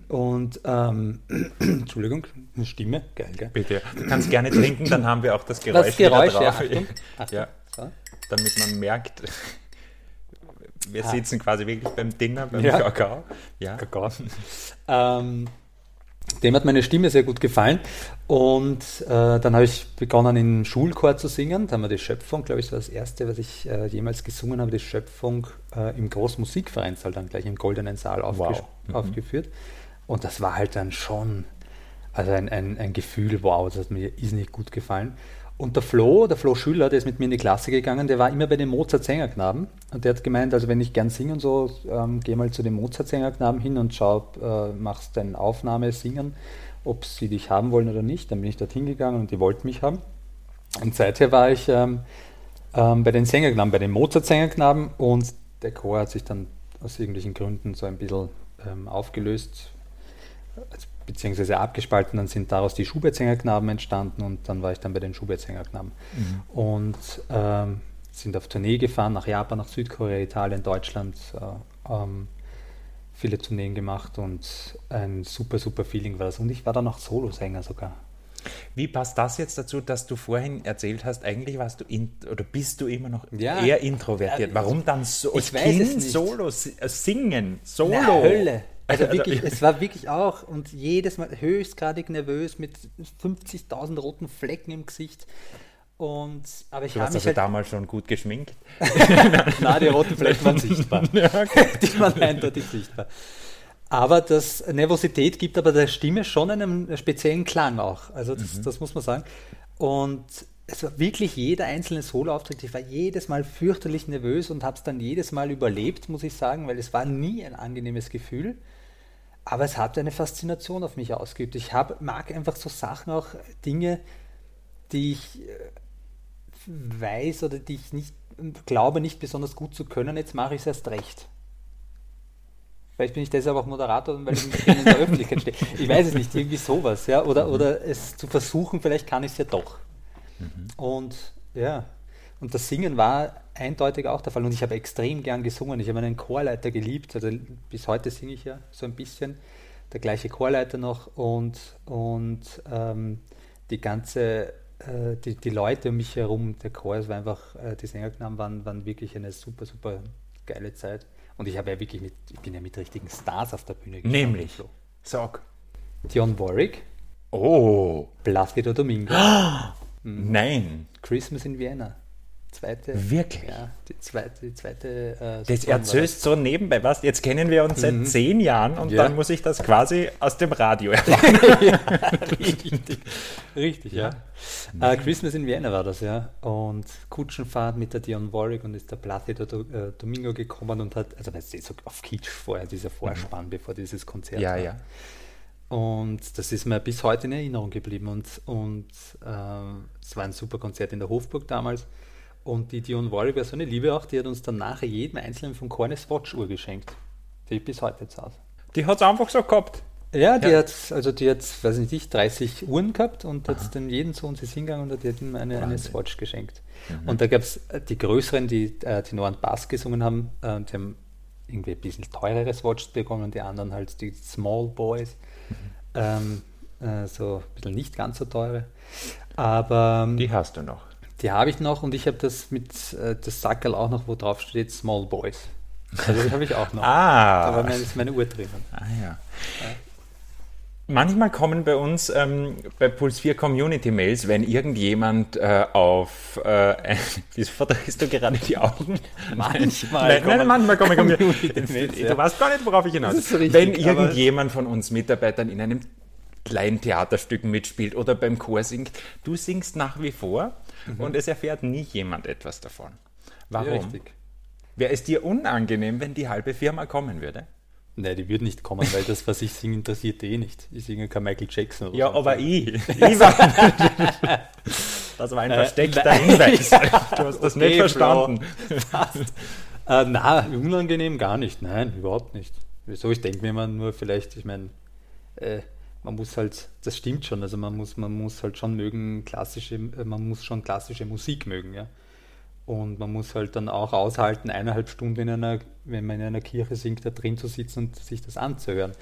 Und, ähm, [clears throat] Entschuldigung, eine Stimme, geil, gell? Bitte. Du kannst gerne trinken, dann haben wir auch das Geräusch, Das Geräusch, ja, drauf. Achtung. Achtung. [laughs] Ja, So. damit man merkt, wir Ah. sitzen quasi wirklich beim Dinner, beim Ja. Kakao. Ja. Kakao. ähm, dem hat meine Stimme sehr gut gefallen. Und äh, dann habe ich begonnen, in Schulchor zu singen. Da haben wir die Schöpfung, glaube ich, das war das erste, was ich äh, jemals gesungen habe, die Schöpfung äh, im Großmusikvereinssaal, dann gleich im Goldenen Saal wow. mhm. aufgeführt. Und das war halt dann schon also ein, ein, ein Gefühl, wow, das hat mir irrsinnig gut gefallen. Und der Flo, der Flo Schüler, der ist mit mir in die Klasse gegangen, der war immer bei den Mozart-Sängerknaben. Und der hat gemeint, also wenn ich gern singe und so, ähm, geh mal zu den Mozart-Sängerknaben hin und schau, äh, machst deine Aufnahme, singen ob sie dich haben wollen oder nicht. Dann bin ich dorthin gegangen und die wollten mich haben. Und seither war ich ähm, ähm, bei den Sängerknaben, bei den Mozart-Sängerknaben und der Chor hat sich dann aus irgendwelchen Gründen so ein bisschen ähm, aufgelöst, beziehungsweise abgespalten. Dann sind daraus die Schubert-Sängerknaben entstanden und dann war ich dann bei den Schubert-Sängerknaben. Mhm. Und ähm, sind auf Tournee gefahren, nach Japan, nach Südkorea, Italien, Deutschland. Äh, ähm, viele Tourneen gemacht und ein super, super Feeling war das. Und ich war dann auch Solosänger sogar. Wie passt das jetzt dazu, dass du vorhin erzählt hast, eigentlich warst du in, oder bist du immer noch ja, eher introvertiert? Warum dann so ich Kind Solo äh, singen? Solo? Na, Hölle. Also, also wirklich, es war wirklich auch und jedes Mal höchstgradig nervös mit 50.000 roten Flecken im Gesicht. Und, aber ich du hast mich also halt damals schon gut geschminkt? [laughs] Nein, die roten Flecken waren sichtbar. [laughs] ja, okay. Die waren eindeutig sichtbar. Aber das Nervosität gibt aber der Stimme schon einen speziellen Klang auch. Also das, mhm. das muss man sagen. Und es war wirklich jeder einzelne Soloauftritt. Ich war jedes Mal fürchterlich nervös und habe es dann jedes Mal überlebt, muss ich sagen, weil es war nie ein angenehmes Gefühl. Aber es hat eine Faszination auf mich ausgeübt. Ich hab, mag einfach so Sachen auch, Dinge, die ich äh, weiß oder die ich nicht glaube, nicht besonders gut zu können, jetzt mache ich es erst recht. Vielleicht bin ich deshalb auch Moderator, weil ich in der [laughs] Öffentlichkeit stehe. Ich weiß es nicht, irgendwie sowas, ja. Oder, mhm. oder es zu versuchen, vielleicht kann ich es ja doch. Mhm. Und ja, und das Singen war eindeutig auch der Fall. Und ich habe extrem gern gesungen. Ich habe einen Chorleiter geliebt. Also bis heute singe ich ja so ein bisschen. Der gleiche Chorleiter noch und, und ähm, die ganze äh, die, die Leute um mich herum, der Chor, es war einfach, äh, die Sängerknaben waren, waren wirklich eine super, super geile Zeit. Und ich habe ja wirklich mit, ich bin ja mit richtigen Stars auf der Bühne gestanden. Nämlich? So. Sag. Dion Warwick. Oh. Placido Domingo. [gasps] mhm. Nein. Christmas in Vienna. Zweite. Wirklich? Ja, die zweite. Die zweite äh, das erzählst so nebenbei, was? Jetzt kennen wir uns seit mhm. zehn Jahren und ja. dann muss ich das quasi aus dem Radio erfahren. [laughs] ja, [laughs] richtig. Richtig, ja. ja. Uh, Christmas in Vienna war das, ja. Und Kutschenfahrt mit der Dion Warwick und ist der Placido äh, Domingo gekommen und hat, also das ist so auf Kitsch vorher, dieser Vorspann, mhm. bevor dieses Konzert ja, war. Ja. Und das ist mir bis heute in Erinnerung geblieben. Und, und äh, es war ein super Konzert in der Hofburg damals. Und die Dion Warwick war so eine Liebe auch, die hat uns dann nachher jedem Einzelnen von Cornes Watch-Uhr geschenkt, die ich bis heute zu Hause. Die hat es einfach so gehabt. Ja, die ja. hat, also die hat, weiß nicht 30 Uhren gehabt und hat dann jeden zu uns ist hingegangen und die hat ihm eine, eine Swatch geschenkt. Mhm. Und da gab es äh, die größeren, die äh, Tenor und Bass gesungen haben, äh, die haben irgendwie ein bisschen teurere Swatches bekommen und die anderen halt die Small Boys, mhm. ähm, äh, so ein bisschen nicht ganz so teure. Aber ähm, die hast du noch. Die habe ich noch und ich habe das mit äh, das Sackerl auch noch, wo drauf steht Small Boys. Also das habe ich auch noch. [laughs] ah. War meine, ist meine Uhr drinnen. Ah ja. ja. Manchmal kommen bei uns ähm, bei Puls 4 Community Mails, wenn irgendjemand äh, auf. Äh, [laughs] wieso verdrehst du gerade die Augen? Manchmal. nein, nein, manchmal kommen Community Mails. Du ja. weißt gar nicht, worauf ich hinaus will. Wenn irgendjemand von uns Mitarbeitern in einem kleinen Theaterstück mitspielt oder beim Chor singt, du singst nach wie vor mhm. und es erfährt nie jemand etwas davon. Warum? Ja, Wäre es dir unangenehm, wenn die halbe Firma kommen würde? Nein, die würde nicht kommen, weil das, was ich singe, interessiert eh nicht. Ich singe kein Michael Jackson oder Ja, so. aber ich. ich war, das war ein äh, versteckter äh, Hinweis. [laughs] Du hast das okay, nicht verstanden. äh, na, unangenehm gar nicht. Nein, überhaupt nicht. Wieso? Ich denke mir immer nur vielleicht, ich meine, äh, man muss halt, das stimmt schon, also man muss, man muss halt schon mögen, klassische, äh, man muss schon klassische Musik mögen, ja. Und man muss halt dann auch aushalten, eineinhalb Stunden in einer, wenn man in einer Kirche singt, da drin zu sitzen und sich das anzuhören.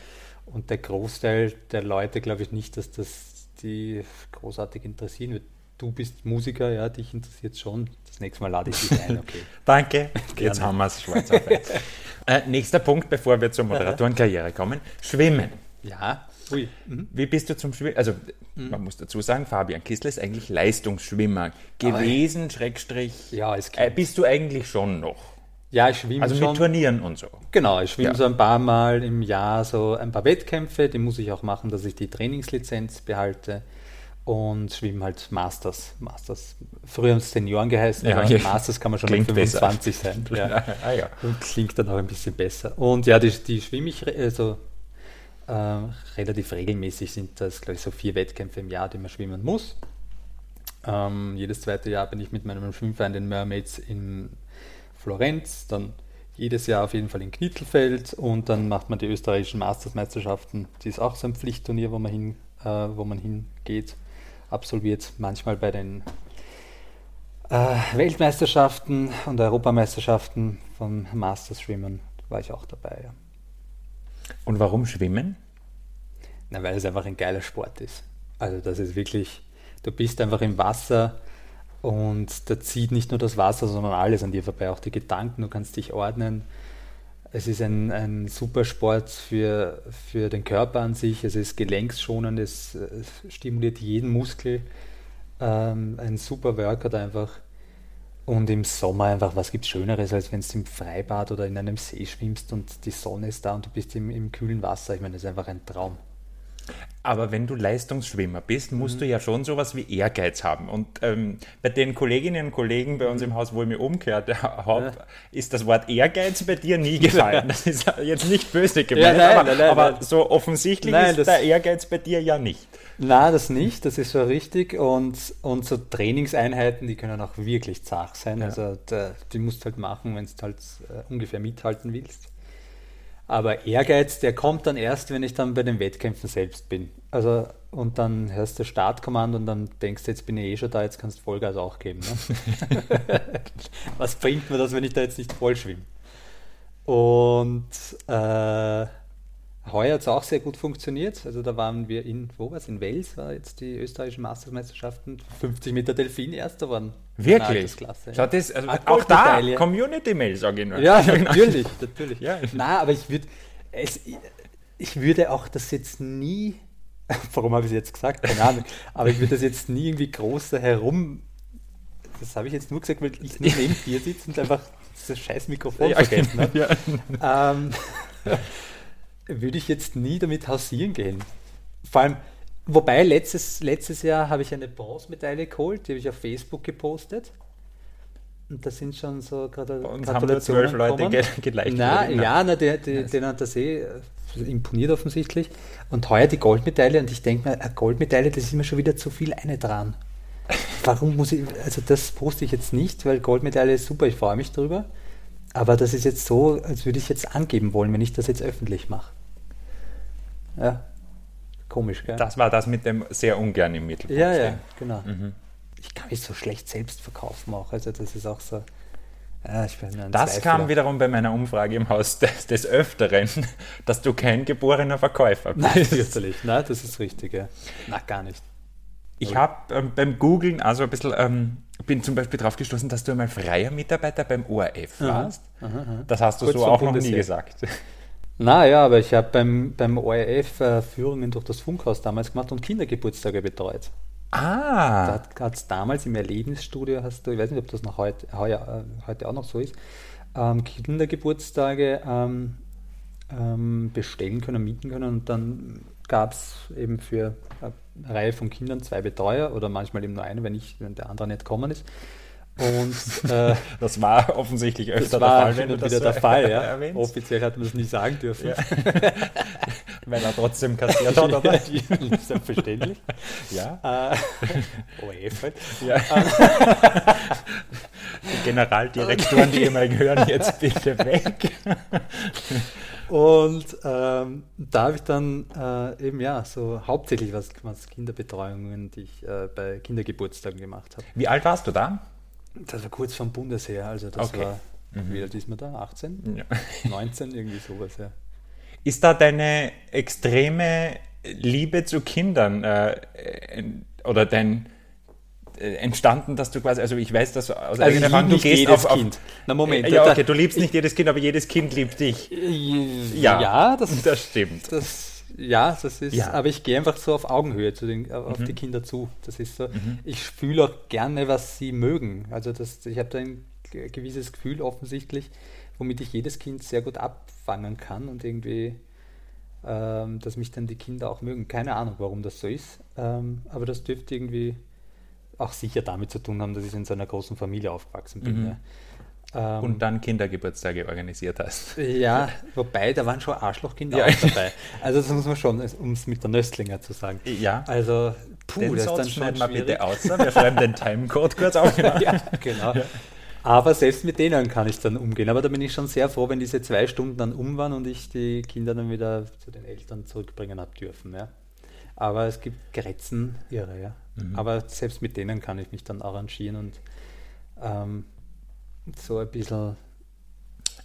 Und der Großteil der Leute glaube ich nicht, dass das die großartig interessieren wird. Du bist Musiker, ja, dich interessiert schon. Das nächste Mal lade ich dich ein, okay. [laughs] Danke, jetzt haben wir es schwarz auf [laughs] äh, Nächster Punkt, bevor wir zur Moderatorenkarriere kommen. Schwimmen. Ja, Ui. Mhm. Wie bist du zum Schwimmen? Also, mhm. man muss dazu sagen, Fabian Kistler ist eigentlich Leistungsschwimmer gewesen, Aber, Schrägstrich. Ja, ist klar. Äh, bist du eigentlich schon noch? Ja, ich schwimme Also schon. mit Turnieren und so. Genau, ich schwimme ja. so ein paar Mal im Jahr so ein paar Wettkämpfe, die muss ich auch machen, dass ich die Trainingslizenz behalte und schwimmen halt Masters. Masters. Früher haben es Senioren geheißen, ja, aber Masters kann man schon mit 25 besser. sein. [laughs] Ja. ah, ja. Und klingt dann auch ein bisschen besser. Und ja, die, die schwimme ich also, äh, relativ regelmäßig sind das, glaube ich, so vier Wettkämpfe im Jahr, die man schwimmen muss. Ähm, jedes zweite Jahr bin ich mit meinem Schwimmverein, den Mermaids, in Florenz, dann jedes Jahr auf jeden Fall in Knittelfeld und dann macht man die österreichischen Mastersmeisterschaften. Die ist auch so ein Pflichtturnier, wo man, hin, äh, wo man hingeht absolviert, manchmal bei den äh, Weltmeisterschaften und Europameisterschaften von Masters Schwimmen war ich auch dabei. Ja. Und warum Schwimmen? Na, weil es einfach ein geiler Sport ist. Also das ist wirklich, du bist einfach im Wasser und da zieht nicht nur das Wasser, sondern alles an dir vorbei, auch die Gedanken, du kannst dich ordnen es ist ein, ein super Sport für, für den Körper an sich. Es ist gelenkschonend, es, es stimuliert jeden Muskel. Ähm, ein super Workout einfach. Und im Sommer einfach, was gibt Schöneres, als wenn du im Freibad oder in einem See schwimmst und die Sonne ist da und du bist im, im kühlen Wasser. Ich meine, das ist einfach ein Traum. Aber wenn du Leistungsschwimmer bist, musst mhm. du ja schon sowas wie Ehrgeiz haben. Und ähm, bei den Kolleginnen und Kollegen bei uns im Haus, wo ich mich umgehört habe, ja. ist das Wort Ehrgeiz bei dir nie gefallen. Das ist jetzt nicht böse gemeint, ja, nein, aber, nein, nein, aber so offensichtlich ist der Ehrgeiz bei dir ja nicht. Nein, das nicht, das ist schon richtig. Und, und so Trainingseinheiten, die können auch wirklich zart sein. Ja. Also da, die musst du halt machen, wenn du halt äh, ungefähr mithalten willst. Aber Ehrgeiz, der kommt dann erst, wenn ich dann bei den Wettkämpfen selbst bin. Also, und dann hörst du Startkommando und dann denkst du, jetzt bin ich eh schon da, jetzt kannst du Vollgas auch geben. Ne? [laughs] Was bringt mir das, wenn ich da jetzt nicht voll schwimme? Und äh, Heuer hat es auch sehr gut funktioniert. Also da waren wir in, wo war es? In Wales war jetzt die österreichischen Mastersmeisterschaften. 50 Meter Delfin erster waren. Wirklich? Klasse, ja. das, also auch da, Community-Mail, sage ich nur. Ja, [laughs] [laughs] natürlich, natürlich. Ja. Nein, aber ich würde, ich würde auch das jetzt nie, [laughs] warum habe ich es jetzt gesagt? Keine Ahnung, aber ich würde das jetzt nie irgendwie groß herum, das habe ich jetzt nur gesagt, weil ich nur neben dir sitze und einfach dieses scheiß Mikrofon ja, vergessen habe. Ja. Ähm, würde ich jetzt nie damit hausieren gehen. Vor allem, wobei letztes, letztes Jahr habe ich eine Bronzemedaille geholt, die habe ich auf Facebook gepostet. Und da sind schon so gerade Und haben zwölf Leute ge geleicht. Na, ja, na, der, der, nice. den hat das eh äh, imponiert offensichtlich. Und heuer die Goldmedaille und ich denke mir, eine Goldmedaille, das ist mir schon wieder zu viel eine dran. Warum muss ich, also das poste ich jetzt nicht, weil Goldmedaille ist super, ich freue mich drüber. Aber das ist jetzt so, als würde ich jetzt angeben wollen, wenn ich das jetzt öffentlich mache. Ja, komisch, gell? Das war das mit dem sehr ungern im Mittelpunkt. Ja, ja, genau. Mhm. Ich kann mich so schlecht selbst verkaufen auch. Also das ist auch so. Ja, das Zweifler. kam wiederum bei meiner Umfrage im Haus [laughs] des, des, Öfteren, dass du kein geborener Verkäufer bist. Nein, natürlich. Nein, das ist richtig. Ja. Na, gar nicht. Ich habe ähm, beim Googlen also ein bisschen, ähm, bin zum Beispiel drauf gestoßen, dass du einmal freier Mitarbeiter beim ORF warst. Aha, aha. Das hast du Kurz so auch noch nie gesagt. Naja, aber ich habe beim, beim ORF äh, Führungen durch das Funkhaus damals gemacht und Kindergeburtstage betreut. Ah. Da hat es damals im Erlebnisstudio, hast du, ich weiß nicht, ob das noch heute, heuer, äh, heute auch noch so ist, ähm, Kindergeburtstage ähm, ähm, bestellen können, mieten können und dann gab es eben für eine Reihe von Kindern zwei Betreuer oder manchmal eben nur eine, wenn, ich, wenn der andere nicht gekommen ist. Und [laughs] äh, das war offensichtlich öfter der Fall, wenn du das wieder der Fall, ja. Erwähnst. Offiziell hat man das nicht sagen dürfen. Ja. [laughs] Weil er trotzdem kassiert hat, oder? [laughs] Selbstverständlich. Ja. Äh, ORF halt. Ja. die Generaldirektoren, die immer hören, jetzt bitte weg. Und ähm, da habe ich dann äh, eben ja so hauptsächlich was, was Kinderbetreuungen, die ich äh, bei Kindergeburtstagen gemacht habe. Wie alt warst du da? Das war kurz vom Bundesheer, also das okay. war, mhm. wie alt ist man da? 18? Ja. [laughs] 19, irgendwie sowas, ja. Ist da deine extreme Liebe zu Kindern äh, oder dein äh, entstanden, dass du quasi, also ich weiß, dass aus also Erfahrung, du gehst jedes auf, auf, Kind. Na Moment. Ja, okay, du liebst nicht jedes Kind, aber jedes Kind liebt dich. Ja, ja das, das stimmt. Das ja, das ist, Ja. aber ich gehe einfach so auf Augenhöhe zu den, auf die Kinder zu. Das ist so. Ich fühle auch gerne, was sie mögen. Also das, ich habe da ein ge- gewisses Gefühl offensichtlich, womit ich jedes Kind sehr gut abfangen kann und irgendwie, ähm, dass mich dann die Kinder auch mögen. Keine Ahnung, warum das so ist, ähm, aber das dürfte irgendwie auch sicher damit zu tun haben, dass ich in so einer großen Familie aufgewachsen bin. Ja. Ähm, Und dann Kindergeburtstage organisiert hast. ja, [laughs] wobei, da waren schon Arschlochkinder Ja. auch dabei. Also das muss man schon, um es mit der Nöstlinger zu sagen. Ja. Also, puh, Den das ist dann schon schwierig. bitte aus. Wir schreiben den [laughs] Timecode kurz auf. [laughs] Genau. ja, genau. Aber selbst mit denen kann ich dann umgehen. Aber da bin ich schon sehr froh, wenn diese zwei Stunden dann um waren und ich die Kinder dann wieder zu den Eltern zurückbringen habe dürfen. Ja. Aber es gibt Grenzen, irre, ja. Mhm. Aber selbst mit denen kann ich mich dann arrangieren und ähm, so ein bisschen.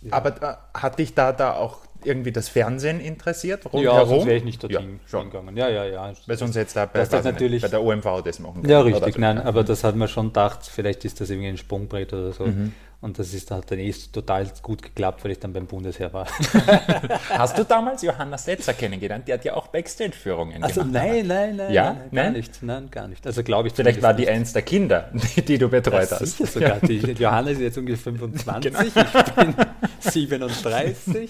ja. Aber äh, hat dich da, da auch irgendwie das Fernsehen interessiert? ja, Rundherum? sonst wäre ich nicht Ja, dorthin schon. gegangen. Ja, ja, ja. Weil sonst jetzt da bei, Das ist weiß ich nicht, natürlich- bei der OMV das machen Ja, können, richtig, oder so. nein, aber das hat man schon gedacht, vielleicht ist das irgendwie ein Sprungbrett oder so. Mhm. Und das ist, hat dann eh total gut geklappt, weil ich dann beim Bundesheer war. [laughs] Hast du damals Johanna Setzer kennengelernt? Die hat ja auch Backstage-Führungen Also gemacht. nein, nein, nein, Ja? nein, nein, gar Nein? nicht, nein, gar nicht. Also glaube ich Vielleicht war die zumindest eins der Kinder, die, [laughs] die du betreut nicht. hast. Sicher sogar. Die, die Johanna ist jetzt ungefähr 25, Genau. ich bin 37.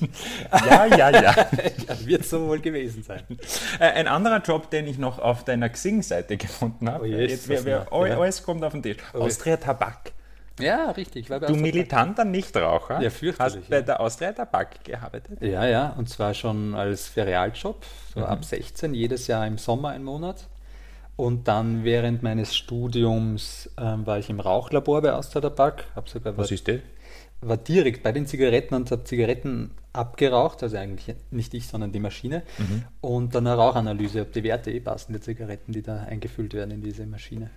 Ja, ja, ja. [laughs] ja, wird so wohl gewesen sein. Äh, Ein anderer Job, den ich noch auf deiner Xing-Seite gefunden habe. Oh je, Jetzt, all- Ja. Alles kommt auf den Tisch. je. Austria Tabak. Ja, richtig. Du militanter Nichtraucher Ja, hast bei ja. der Austria Tabak gearbeitet. Ja, ja, und zwar schon als Ferialjob, so Mhm. ab 16, jedes Jahr im Sommer einen Monat. Und dann während meines Studiums ähm, war ich im Rauchlabor bei Austria Tabak, sogar Was ist das? war direkt bei den Zigaretten und habe Zigaretten abgeraucht, also eigentlich nicht ich, sondern die Maschine. Mhm. Und dann eine Rauchanalyse, ob die Werte eh passen, der Zigaretten, die da eingefüllt werden in diese Maschine.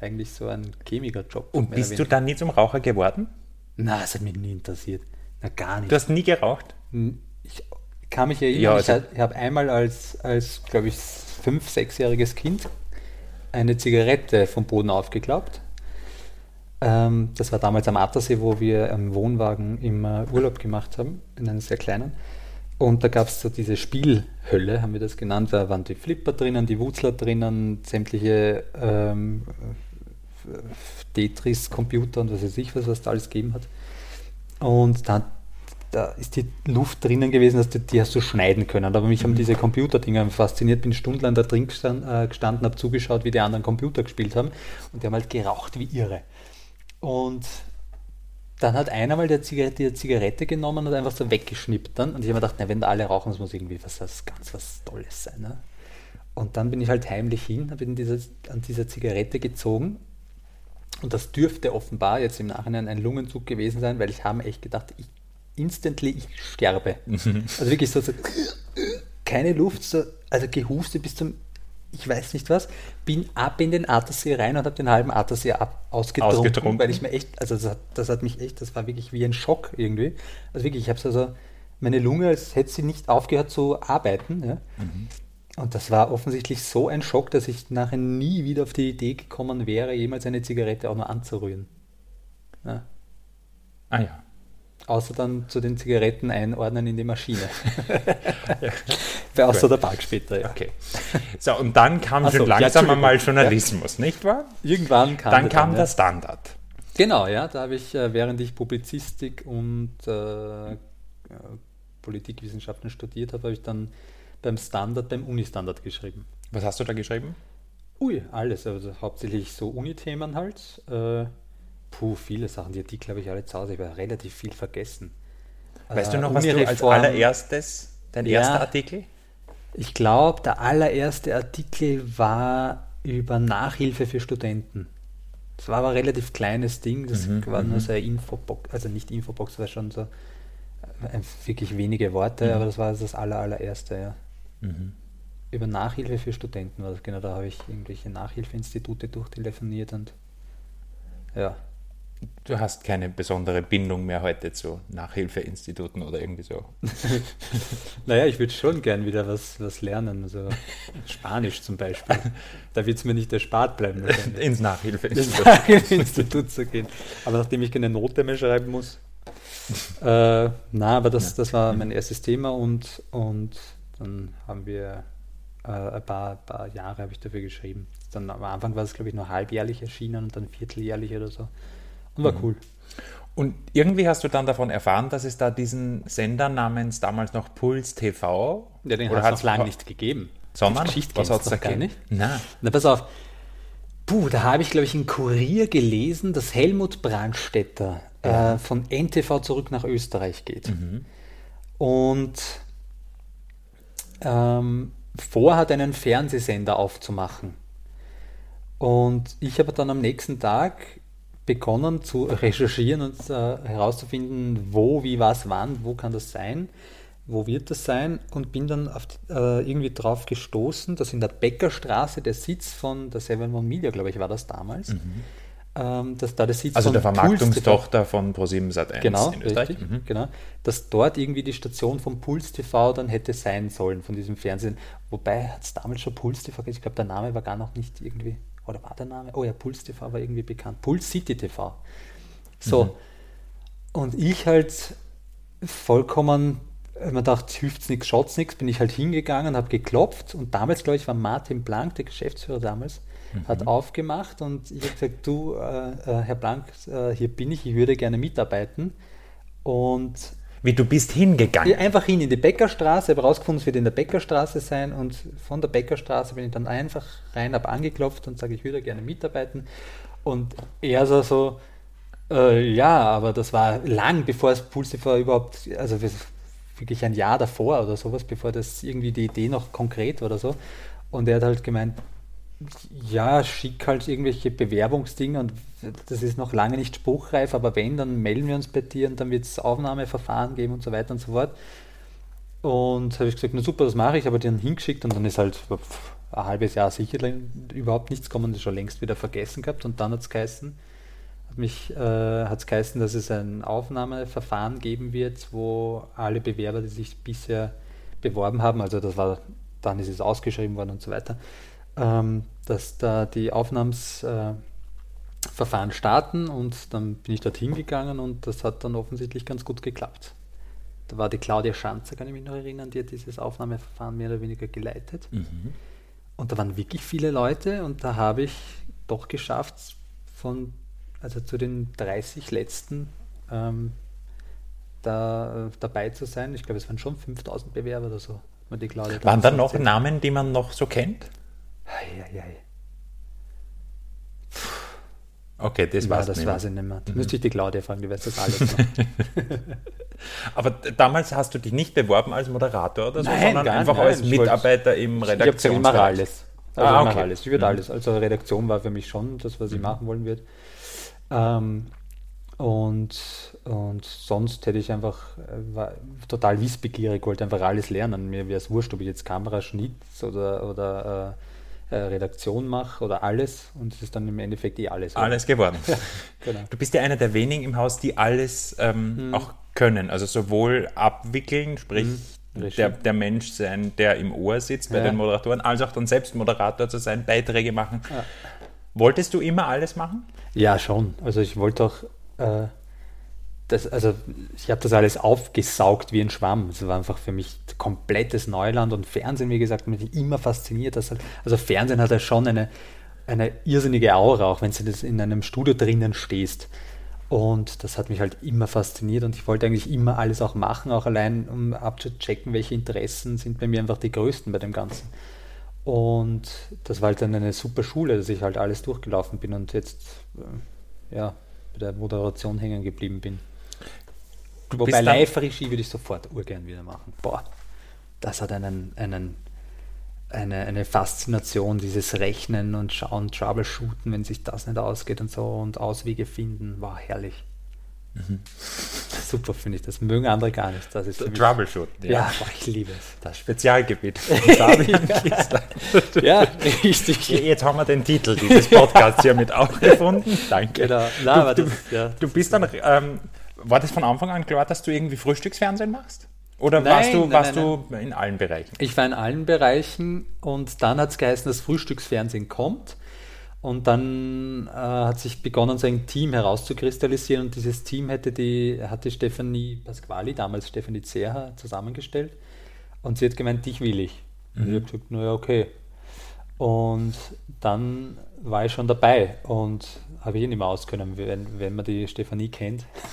Eigentlich so ein Chemikerjob. Und bist du dann nie zum Raucher geworden? Na, das hat mich nie interessiert. Na, gar nicht. Du hast nie geraucht? Ich kann mich erinnern, Ja, ich, also- ha- ich habe einmal als, als glaube ich, fünf-, sechsjähriges Kind eine Zigarette vom Boden aufgeklappt. Ähm, das war damals am Attersee, wo wir am Wohnwagen immer Urlaub gemacht haben, in einem sehr kleinen. Und da gab es so diese Spielhölle, haben wir das genannt. Da waren die Flipper drinnen, die Wutzler drinnen, sämtliche ähm, Tetris-Computer und was weiß ich was, was da alles gegeben hat. Und da, da ist die Luft drinnen gewesen, dass die, die hast du schneiden können. Aber mich haben diese Computerdinger fasziniert, bin stundenlang da drin gestanden, äh, gestanden habe zugeschaut, wie die anderen Computer gespielt haben. Und die haben halt geraucht wie irre. Und dann hat einer mal die Zigarette, die Zigarette genommen und einfach so weggeschnippt dann. Und ich habe mir gedacht, na, wenn da alle rauchen, das muss irgendwie was, was ganz was Tolles sein. Ne? Und dann bin ich halt heimlich hin, habe in dieser, an dieser Zigarette gezogen. Und das dürfte offenbar jetzt im Nachhinein ein Lungenzug gewesen sein, weil ich habe mir echt gedacht, ich, instantly, ich sterbe. Also wirklich so, so keine Luft, so, also gehustet bis zum, ich weiß nicht was, bin ab in den Attersee rein und habe den halben Attersee ab, ausgetrunken, Ausgetrunken. weil ich mir echt, also das hat, das hat mich echt, das war wirklich wie ein Schock irgendwie. Also wirklich, ich habe so, so meine Lunge, als hätte sie nicht aufgehört zu arbeiten. Ja? Und das war offensichtlich so ein Schock, dass ich nachher nie wieder auf die Idee gekommen wäre, jemals eine Zigarette auch nur anzurühren. Ja. Ah ja. Außer dann zu den Zigaretten einordnen in die Maschine. [laughs] Bei außer der Park später, ja. Okay. So, und dann kam Ach schon ja, langsam Entschuldigung. einmal Journalismus, nicht wahr? Irgendwann kam Dann der kam ja. der Standard. Genau, ja, da habe ich, äh, während ich Publizistik und äh, Politikwissenschaften studiert habe, habe ich dann beim Standard, beim Uni-Standard geschrieben. Was hast du da geschrieben? Ui, alles, also hauptsächlich so Uni-Themen halt. Äh, puh, viele Sachen, die Artikel habe ich alle zu Hause, ich habe relativ viel vergessen. Weißt Äh, du noch, was du als allererstes, dein Ja. erster Artikel? Ich glaube, der allererste Artikel war über Nachhilfe für Studenten. Das war aber ein relativ kleines Ding, das Mhm, war nur so eine Infobox, also nicht Infobox, war schon so äh, wirklich wenige Worte, Mhm. aber das war das aller, allererste, ja. Über Nachhilfe für Studenten war das, genau, da habe ich irgendwelche Nachhilfeinstitute durchtelefoniert und ja. Du hast keine besondere Bindung mehr heute zu Nachhilfeinstituten oder irgendwie so. [laughs] Naja, ich würde schon gern wieder was, was lernen, also Spanisch zum Beispiel. Da wird es mir nicht erspart bleiben. [laughs] Ins ins Nachhilfeinstitut. Nachhilfeinstitut zu gehen. Aber nachdem ich keine Note mehr schreiben muss, äh, na, aber das, das war mein erstes Thema und, und Dann haben wir äh, ein paar, paar Jahre habe ich dafür geschrieben. Dann am Anfang war es, glaube ich, nur halbjährlich erschienen und dann vierteljährlich oder so. Und war mhm. cool. Und irgendwie hast du dann davon erfahren, dass es da diesen Sender namens damals noch Puls TV. Ja, den hat es lange nicht gegeben. Sondern? Was hat es da gar nicht? Nein. Na, pass auf. Puh, da habe ich, glaube ich, in Kurier gelesen, dass Helmut Brandstetter ja. äh, von NTV zurück nach Österreich geht. Mhm. Und ähm, vorhat, einen Fernsehsender aufzumachen. Und ich habe dann am nächsten Tag begonnen zu recherchieren und äh, herauszufinden, wo, wie, was, wann, wo kann das sein, wo wird das sein und bin dann auf, äh, irgendwie drauf gestoßen, dass in der Bäckerstraße der Sitz von der Seven One Media, glaube ich, war das damals, mhm ähm, dass da der Sitz Also der Vermarktungstochter von ProSieben Sat1 genau, in Österreich. Richtig, mhm. Genau, dass dort irgendwie die Station von Puls TV dann hätte sein sollen, von diesem Fernsehen. Wobei hat es damals schon Puls TV, ich glaube der Name war gar noch nicht irgendwie, oder war der Name? Oh ja, Puls TV war irgendwie bekannt. Puls City TV. So. Mhm. Und ich halt vollkommen man dachte, hilft's nichts, schaut's nichts, bin ich halt hingegangen, habe geklopft und damals, glaube ich, war Martin Blank, der Geschäftsführer damals, mhm. hat aufgemacht und ich habe gesagt, du, äh, äh, Herr Blank, äh, hier bin ich, ich würde gerne mitarbeiten. Und wie du bist hingegangen? Einfach hin in die Bäckerstraße, habe herausgefunden, es wird in der Bäckerstraße sein und von der Bäckerstraße bin ich dann einfach rein, habe angeklopft und sage, ich würde gerne mitarbeiten. Und er so, so äh, ja, aber das war lang, bevor es Pulsifer überhaupt, also wirklich ein Jahr davor oder sowas, bevor das irgendwie die Idee noch konkret war oder so. Und er hat halt gemeint, ja, schick halt irgendwelche Bewerbungsdinge und das ist noch lange nicht spruchreif, aber wenn, dann melden wir uns bei dir und dann wird es Aufnahmeverfahren geben und so weiter und so fort. Und habe ich gesagt, na super, das mache ich, aber die dann hingeschickt und dann ist halt ein halbes Jahr sicher überhaupt nichts kommen, das schon längst wieder vergessen gehabt und dann hat es geheißen, hat mich äh, geheißen, dass es ein Aufnahmeverfahren geben wird, wo alle Bewerber, die sich bisher beworben haben, also das war, dann ist es ausgeschrieben worden und so weiter, ähm, dass da die Aufnahmsverfahren äh, starten und dann bin ich dorthin gegangen und das hat dann offensichtlich ganz gut geklappt. Da war die Claudia Schanzer, kann ich mich noch erinnern, die hat dieses Aufnahmeverfahren mehr oder weniger geleitet. Mhm. Und da waren wirklich viele Leute und da habe ich doch geschafft, von, also zu den 30 letzten ähm, da, äh, dabei zu sein. Ich glaube, es waren schon 5000 Bewerber oder so. Die Claudia waren da noch Namen, die man noch so kennt? Eieiei. Okay, das war das weiß ich nicht mehr. Da mhm. müsste ich die Claudia fragen, die weiß das alles. [laughs] Aber damals hast du dich nicht beworben als Moderator oder so, nein, sondern einfach nein. als Mitarbeiter im Redaktionsbereich. Ich mache alles. Also ah, okay. alles. Ich würde mhm. alles. Also Redaktion war für mich schon das, was ich mhm. machen wollen würde. Ähm, und, und sonst hätte ich einfach, äh, war total wissbegierig, wollte einfach alles lernen. Mir wäre es wurscht, ob ich jetzt Kameraschnitt oder, oder äh, Redaktion mache oder alles und es ist dann im Endeffekt eh alles. Alles geworden. [laughs] genau. Du bist ja einer der wenigen im Haus, die alles ähm, mhm. auch können. Also sowohl abwickeln, sprich mhm. der, der Mensch sein, der im Ohr sitzt bei ja. den Moderatoren, als auch dann selbst Moderator zu sein, Beiträge machen. Ja. Wolltest du immer alles machen? Ja, schon. Also ich wollte auch äh, das, also ich habe das alles aufgesaugt wie ein Schwamm. Es war einfach für mich komplettes Neuland und Fernsehen, wie gesagt, mich immer fasziniert. Dass halt, also Fernsehen hat ja schon eine, eine irrsinnige Aura, auch wenn du das in einem Studio drinnen stehst. Und das hat mich halt immer fasziniert und ich wollte eigentlich immer alles auch machen, auch allein um abzuchecken, welche Interessen sind bei mir einfach die größten bei dem Ganzen. Und das war halt dann eine super Schule, dass ich halt alles durchgelaufen bin und jetzt äh, ja, bei der Moderation hängen geblieben bin. Du Wobei Live-Regie würde ich sofort urgern wieder machen. Boah, das hat einen, einen, eine, eine Faszination, dieses Rechnen und Schauen, Troubleshooten, wenn sich das nicht ausgeht und so und Auswege finden, war herrlich. Mhm. [laughs] Super finde ich, das mögen andere gar nicht. Das ist Troubleshooten, ja. ja boah, ich liebe es. Das Spezialgebiet [laughs] ja, richtig. Jetzt haben wir den Titel dieses Podcasts hiermit auch gefunden. [laughs] Danke. Genau. Na, du, das, ja. du, bist dann ähm, war das von Anfang an klar, dass du irgendwie Frühstücksfernsehen machst? Oder nein, warst, du, nein, warst nein, du in allen Bereichen? Ich war in allen Bereichen und dann hat es geheißen, dass Frühstücksfernsehen kommt. Und dann äh, hat sich begonnen, so ein Team herauszukristallisieren und dieses Team hätte die, hatte Stefanie Pasquali, damals Stefanie Zerha, zusammengestellt. Und sie hat gemeint, dich will ich. Und ich habe gesagt, naja, okay. Und dann war ich schon dabei und habe ich eh nicht mehr auskönnen, wenn, wenn man die Stefanie kennt. [laughs]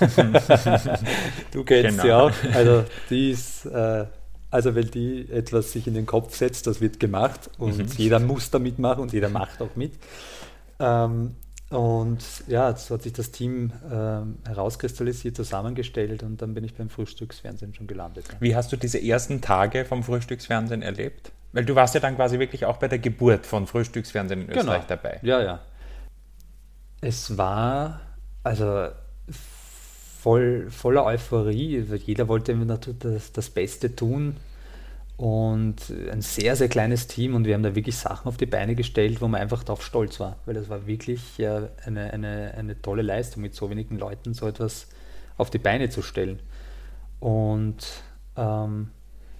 du kennst Genau. sie auch. Also die ist, äh, also wenn die etwas sich in den Kopf setzt, das wird gemacht und jeder muss da mitmachen und jeder macht auch mit. Ähm, und ja, so hat sich das Team ähm, herauskristallisiert, zusammengestellt und dann bin ich beim Frühstücksfernsehen schon gelandet. ja. Wie hast du diese ersten Tage vom Frühstücksfernsehen erlebt? Weil du warst ja dann quasi wirklich auch bei der Geburt von Frühstücksfernsehen in Österreich dabei. Ja, ja. Es war also voll, voller Euphorie. Jeder wollte natürlich das, das Beste tun. Und ein sehr, sehr kleines Team und wir haben da wirklich Sachen auf die Beine gestellt, wo man einfach darauf stolz war, weil das war wirklich eine, eine, eine tolle Leistung, mit so wenigen Leuten so etwas auf die Beine zu stellen. Und ähm,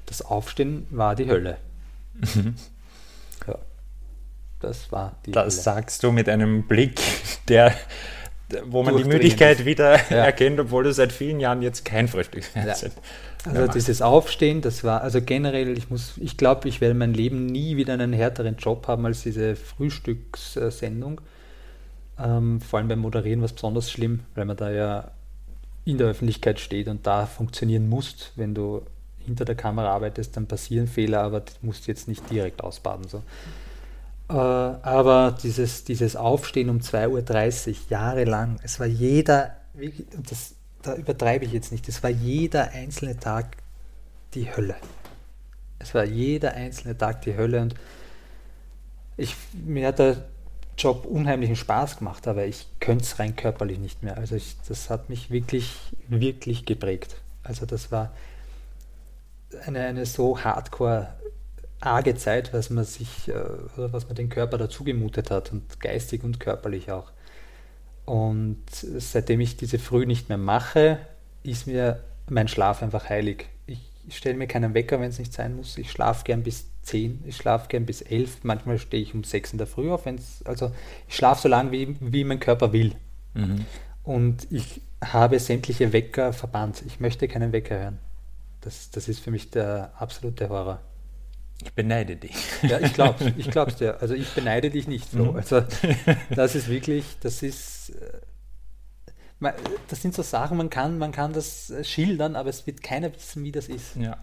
das Aufstehen war die Hölle. Ja, das war die Das sagst du mit einem Blick, [laughs] der, wo man die Müdigkeit wieder Ja. erkennt, obwohl du seit vielen Jahren jetzt kein Frühstücksfernsehen Also mehr machst. dieses Aufstehen, das war, also generell, ich muss, ich glaube, ich werde mein Leben nie wieder einen härteren Job haben als diese Frühstückssendung. Ähm, vor allem beim Moderieren war es besonders schlimm, weil man da ja in der Öffentlichkeit steht und da funktionieren muss. Wenn du hinter der Kamera arbeitest, dann passieren Fehler, aber du musst jetzt nicht direkt ausbaden. So. Äh, aber dieses, dieses Aufstehen um 2.30 Uhr, jahrelang, es war jeder, das, da übertreibe ich jetzt nicht, es war jeder einzelne Tag die Hölle. Es war jeder einzelne Tag die Hölle und ich, mir hat der Job unheimlichen Spaß gemacht, aber ich könnte es rein körperlich nicht mehr. Also ich, das hat mich wirklich, wirklich geprägt. Also das war eine, eine so hardcore arge Zeit, was man sich, äh, oder was man den Körper dazu gemutet hat und geistig und körperlich auch. Und seitdem ich diese Früh nicht mehr mache, ist mir mein Schlaf einfach heilig. Ich stelle mir keinen Wecker, wenn es nicht sein muss. Ich schlafe gern bis 10, ich schlafe gern bis 11. Manchmal stehe ich um 6 in der Früh auf. Wenn's, also ich schlafe so lange, wie, wie mein Körper will. Und ich habe sämtliche Wecker verbannt. Ich möchte keinen Wecker hören. Das, das ist für mich der absolute Horror. Ich beneide dich. Ja, ich glaube ich glaub's dir. Also ich beneide dich nicht so. Mhm. Also [laughs] das ist wirklich, das ist, äh, das sind so Sachen, man kann, man kann das äh, schildern, aber es wird keiner wissen, wie das ist. Ja.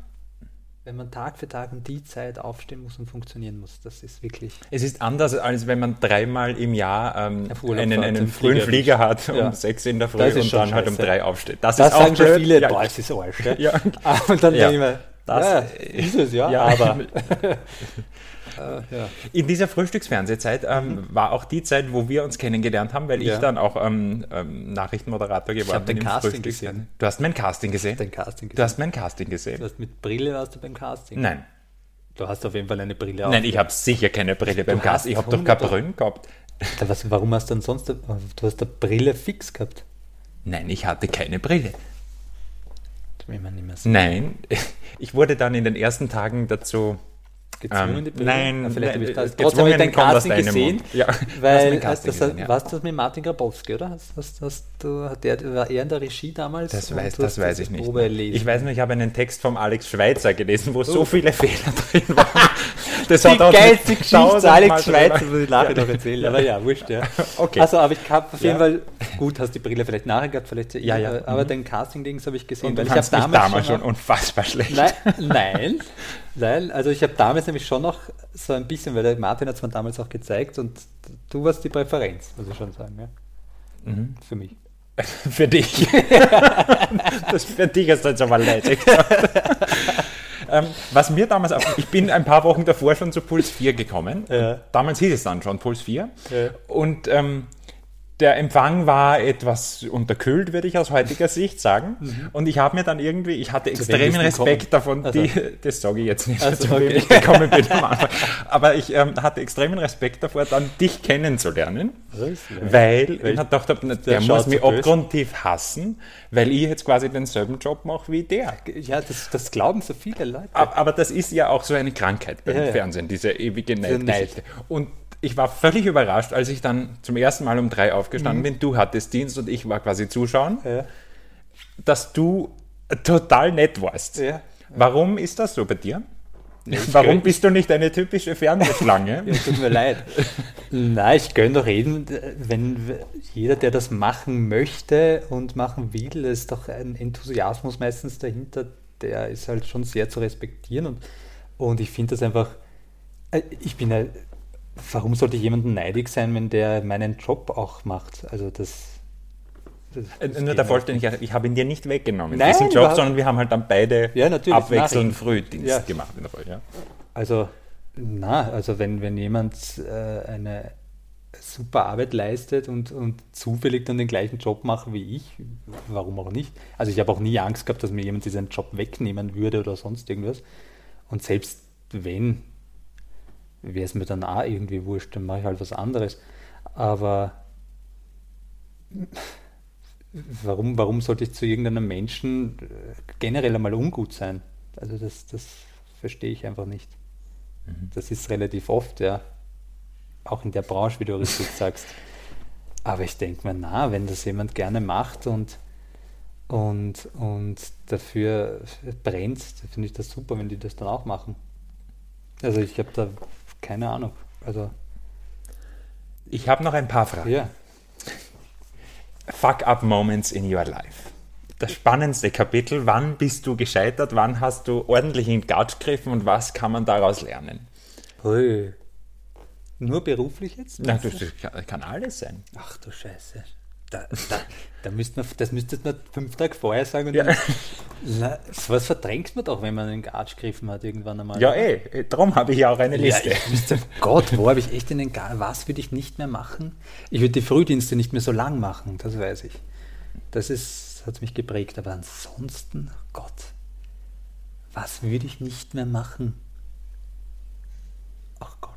Wenn man Tag für Tag um die Zeit aufstehen muss und funktionieren muss, das ist wirklich. Es ist anders, als wenn man dreimal im Jahr ähm, einen, einen frühen Flieger Flieger hat um Ja. sechs in der Früh und schon dann halt um scheiße. drei aufsteht. Das, Das ist auch sagen schon blöd. viele, Ja. boah, es ist Arsch. Ja. [laughs] Ja. Und dann Ja. denke ich mir, Das- ja, ist es ja, [laughs] Ja. aber. [laughs] äh. In dieser Frühstücksfernsehzeit ähm, war auch die Zeit, wo wir uns kennengelernt haben, weil Mhm. Ja. ich dann auch ähm, ähm, Nachrichtenmoderator geworden hab dein bin. im Casting Frühstücksfernsehen. gesehen. Du hast mein Casting gesehen? Dein Casting Du gesehen. hast mein Casting gesehen? Du hast mit Brille warst du beim Casting. Nein. Du hast auf jeden Fall eine Brille Nein, ich habe sicher keine Brille beim Casting. Ich habe doch keine Brille gehabt. Was, warum hast du denn sonst, du hast eine Brille fix gehabt? Nein, ich hatte keine Brille. Das will man nicht mehr sagen. Nein, [laughs] ich wurde dann in den ersten Tagen dazu Gezwungen, Ähm, nein, Ah, vielleicht nein, habe ich das. äh, Trotzdem habe ich dein Casting gesehen. [laughs] Ja, weil Casting das, gesehen, ja. warst du das mit Martin Grabowski, oder? Hast, hast, hast du, hat der, war er in der Regie damals? Das weiß, das weiß ich nicht. Ich weiß nur, ich habe einen Text vom Alex Schweitzer gelesen, wo so Oh. viele [laughs] Fehler drin waren. [laughs] Das die geilste Geschichte, Alex Schweizer, muss ich nachher Ja. noch erzählen. Aber ja, wurscht, ja. Okay. Also, aber ich habe auf jeden Ja. Fall, gut, hast die Brille vielleicht nachher gehabt, vielleicht, Ja, ja. äh, aber dein Casting-Dings habe ich gesehen, Und weil du ich habe damals, damals schon unfassbar schlecht. Nein, nein, nein. Also ich habe damals nämlich schon noch so ein bisschen, weil der Martin hat es mir damals auch gezeigt und du warst die Präferenz, muss ich schon sagen, ja. Mhm. Für mich. [laughs] Für dich. [laughs] das für dich ist jetzt aber leid. gesagt. ähm, was mir damals auch, ich bin ein paar Wochen davor schon zu Puls 4 gekommen. Ja. Damals hieß es dann schon Puls 4. Ja. Und ähm, der Empfang war etwas unterkühlt, würde ich aus heutiger Sicht sagen. Und ich habe mir dann irgendwie, ich hatte extremen Respekt davon, Also. die, das sage ich jetzt nicht, Also, zu wem okay. ich gekommen bin am Anfang. Aber ich ähm, hatte extremen Respekt davor, dann dich kennenzulernen. Weil ich mir gedacht habe, der schaut muss mich abgrundtief hassen, weil ich jetzt quasi denselben Job mache wie der. Ja, das, das glauben so viele Leute. Aber, aber das ist ja auch so eine Krankheit beim Ja. Fernsehen, diese ewige Dieser Neidgeschichte. Und ich war völlig überrascht, als ich dann zum ersten Mal um drei aufgestanden bin. Du hattest Dienst und ich war quasi zuschauen, Mhm. Ja. dass du total nett warst. Ja. Warum ist das so bei dir? [laughs] Warum bist du nicht eine typische Fernsehschlange? [laughs] ja, tut mir leid. Nein, ich gönne doch reden, wenn jeder, der das machen möchte und machen will, ist doch ein Enthusiasmus meistens dahinter, der ist halt schon sehr zu respektieren und, und ich finde das einfach, äh, ich bin ja, warum sollte ich jemanden neidig sein, wenn der meinen Job auch macht? Also das äh, Nur der Vollständigkeit, ich habe ihn dir nicht weggenommen, Nein, diesen Job, sondern wir haben halt dann beide ja, abwechselnd Frühdienst ja. gemacht in der Folge. Ja. Also, na, also wenn, wenn jemand äh, eine super Arbeit leistet und, und zufällig dann den gleichen Job macht wie ich, warum auch nicht? Also ich habe auch nie Angst gehabt, dass mir jemand diesen Job wegnehmen würde oder sonst irgendwas. Und selbst wenn, wäre es mir dann auch irgendwie wurscht, dann mache ich halt was anderes. Aber warum, warum sollte ich zu irgendeinem Menschen äh, generell einmal ungut sein? Also das, das verstehe ich einfach nicht. Mhm. Das ist relativ oft, ja. Auch in der Branche, wie du richtig sagst. [laughs] Aber ich denke mir, na, wenn das jemand gerne macht und, und, und dafür brennt, finde ich das super, wenn die das dann auch machen. Also ich habe da keine Ahnung. Also ich habe noch ein paar Fragen. Ja. Fuck-up-Moments in your life. Das spannendste Kapitel, wann bist du gescheitert, wann hast du ordentlich in Gatsch gegriffen und was kann man daraus lernen? Ui. Nur beruflich jetzt? Na, das kann alles sein. Ach du Scheiße. Da, da, da müsste man, das müsstest man fünf Tage vorher sagen. Und ja. dann, was verdrängt man doch, wenn man einen Gatsch gegriffen hat irgendwann einmal? Ja, eh. Darum habe ich ja auch eine Liste. Ja, müsste, Gott, wo habe ich echt in den Gatsch? Was würde ich nicht mehr machen? Ich würde die Frühdienste nicht mehr so lang machen, das weiß ich. Das ist, hat mich geprägt. Aber ansonsten, Gott, was würde ich nicht mehr machen? Ach Gott.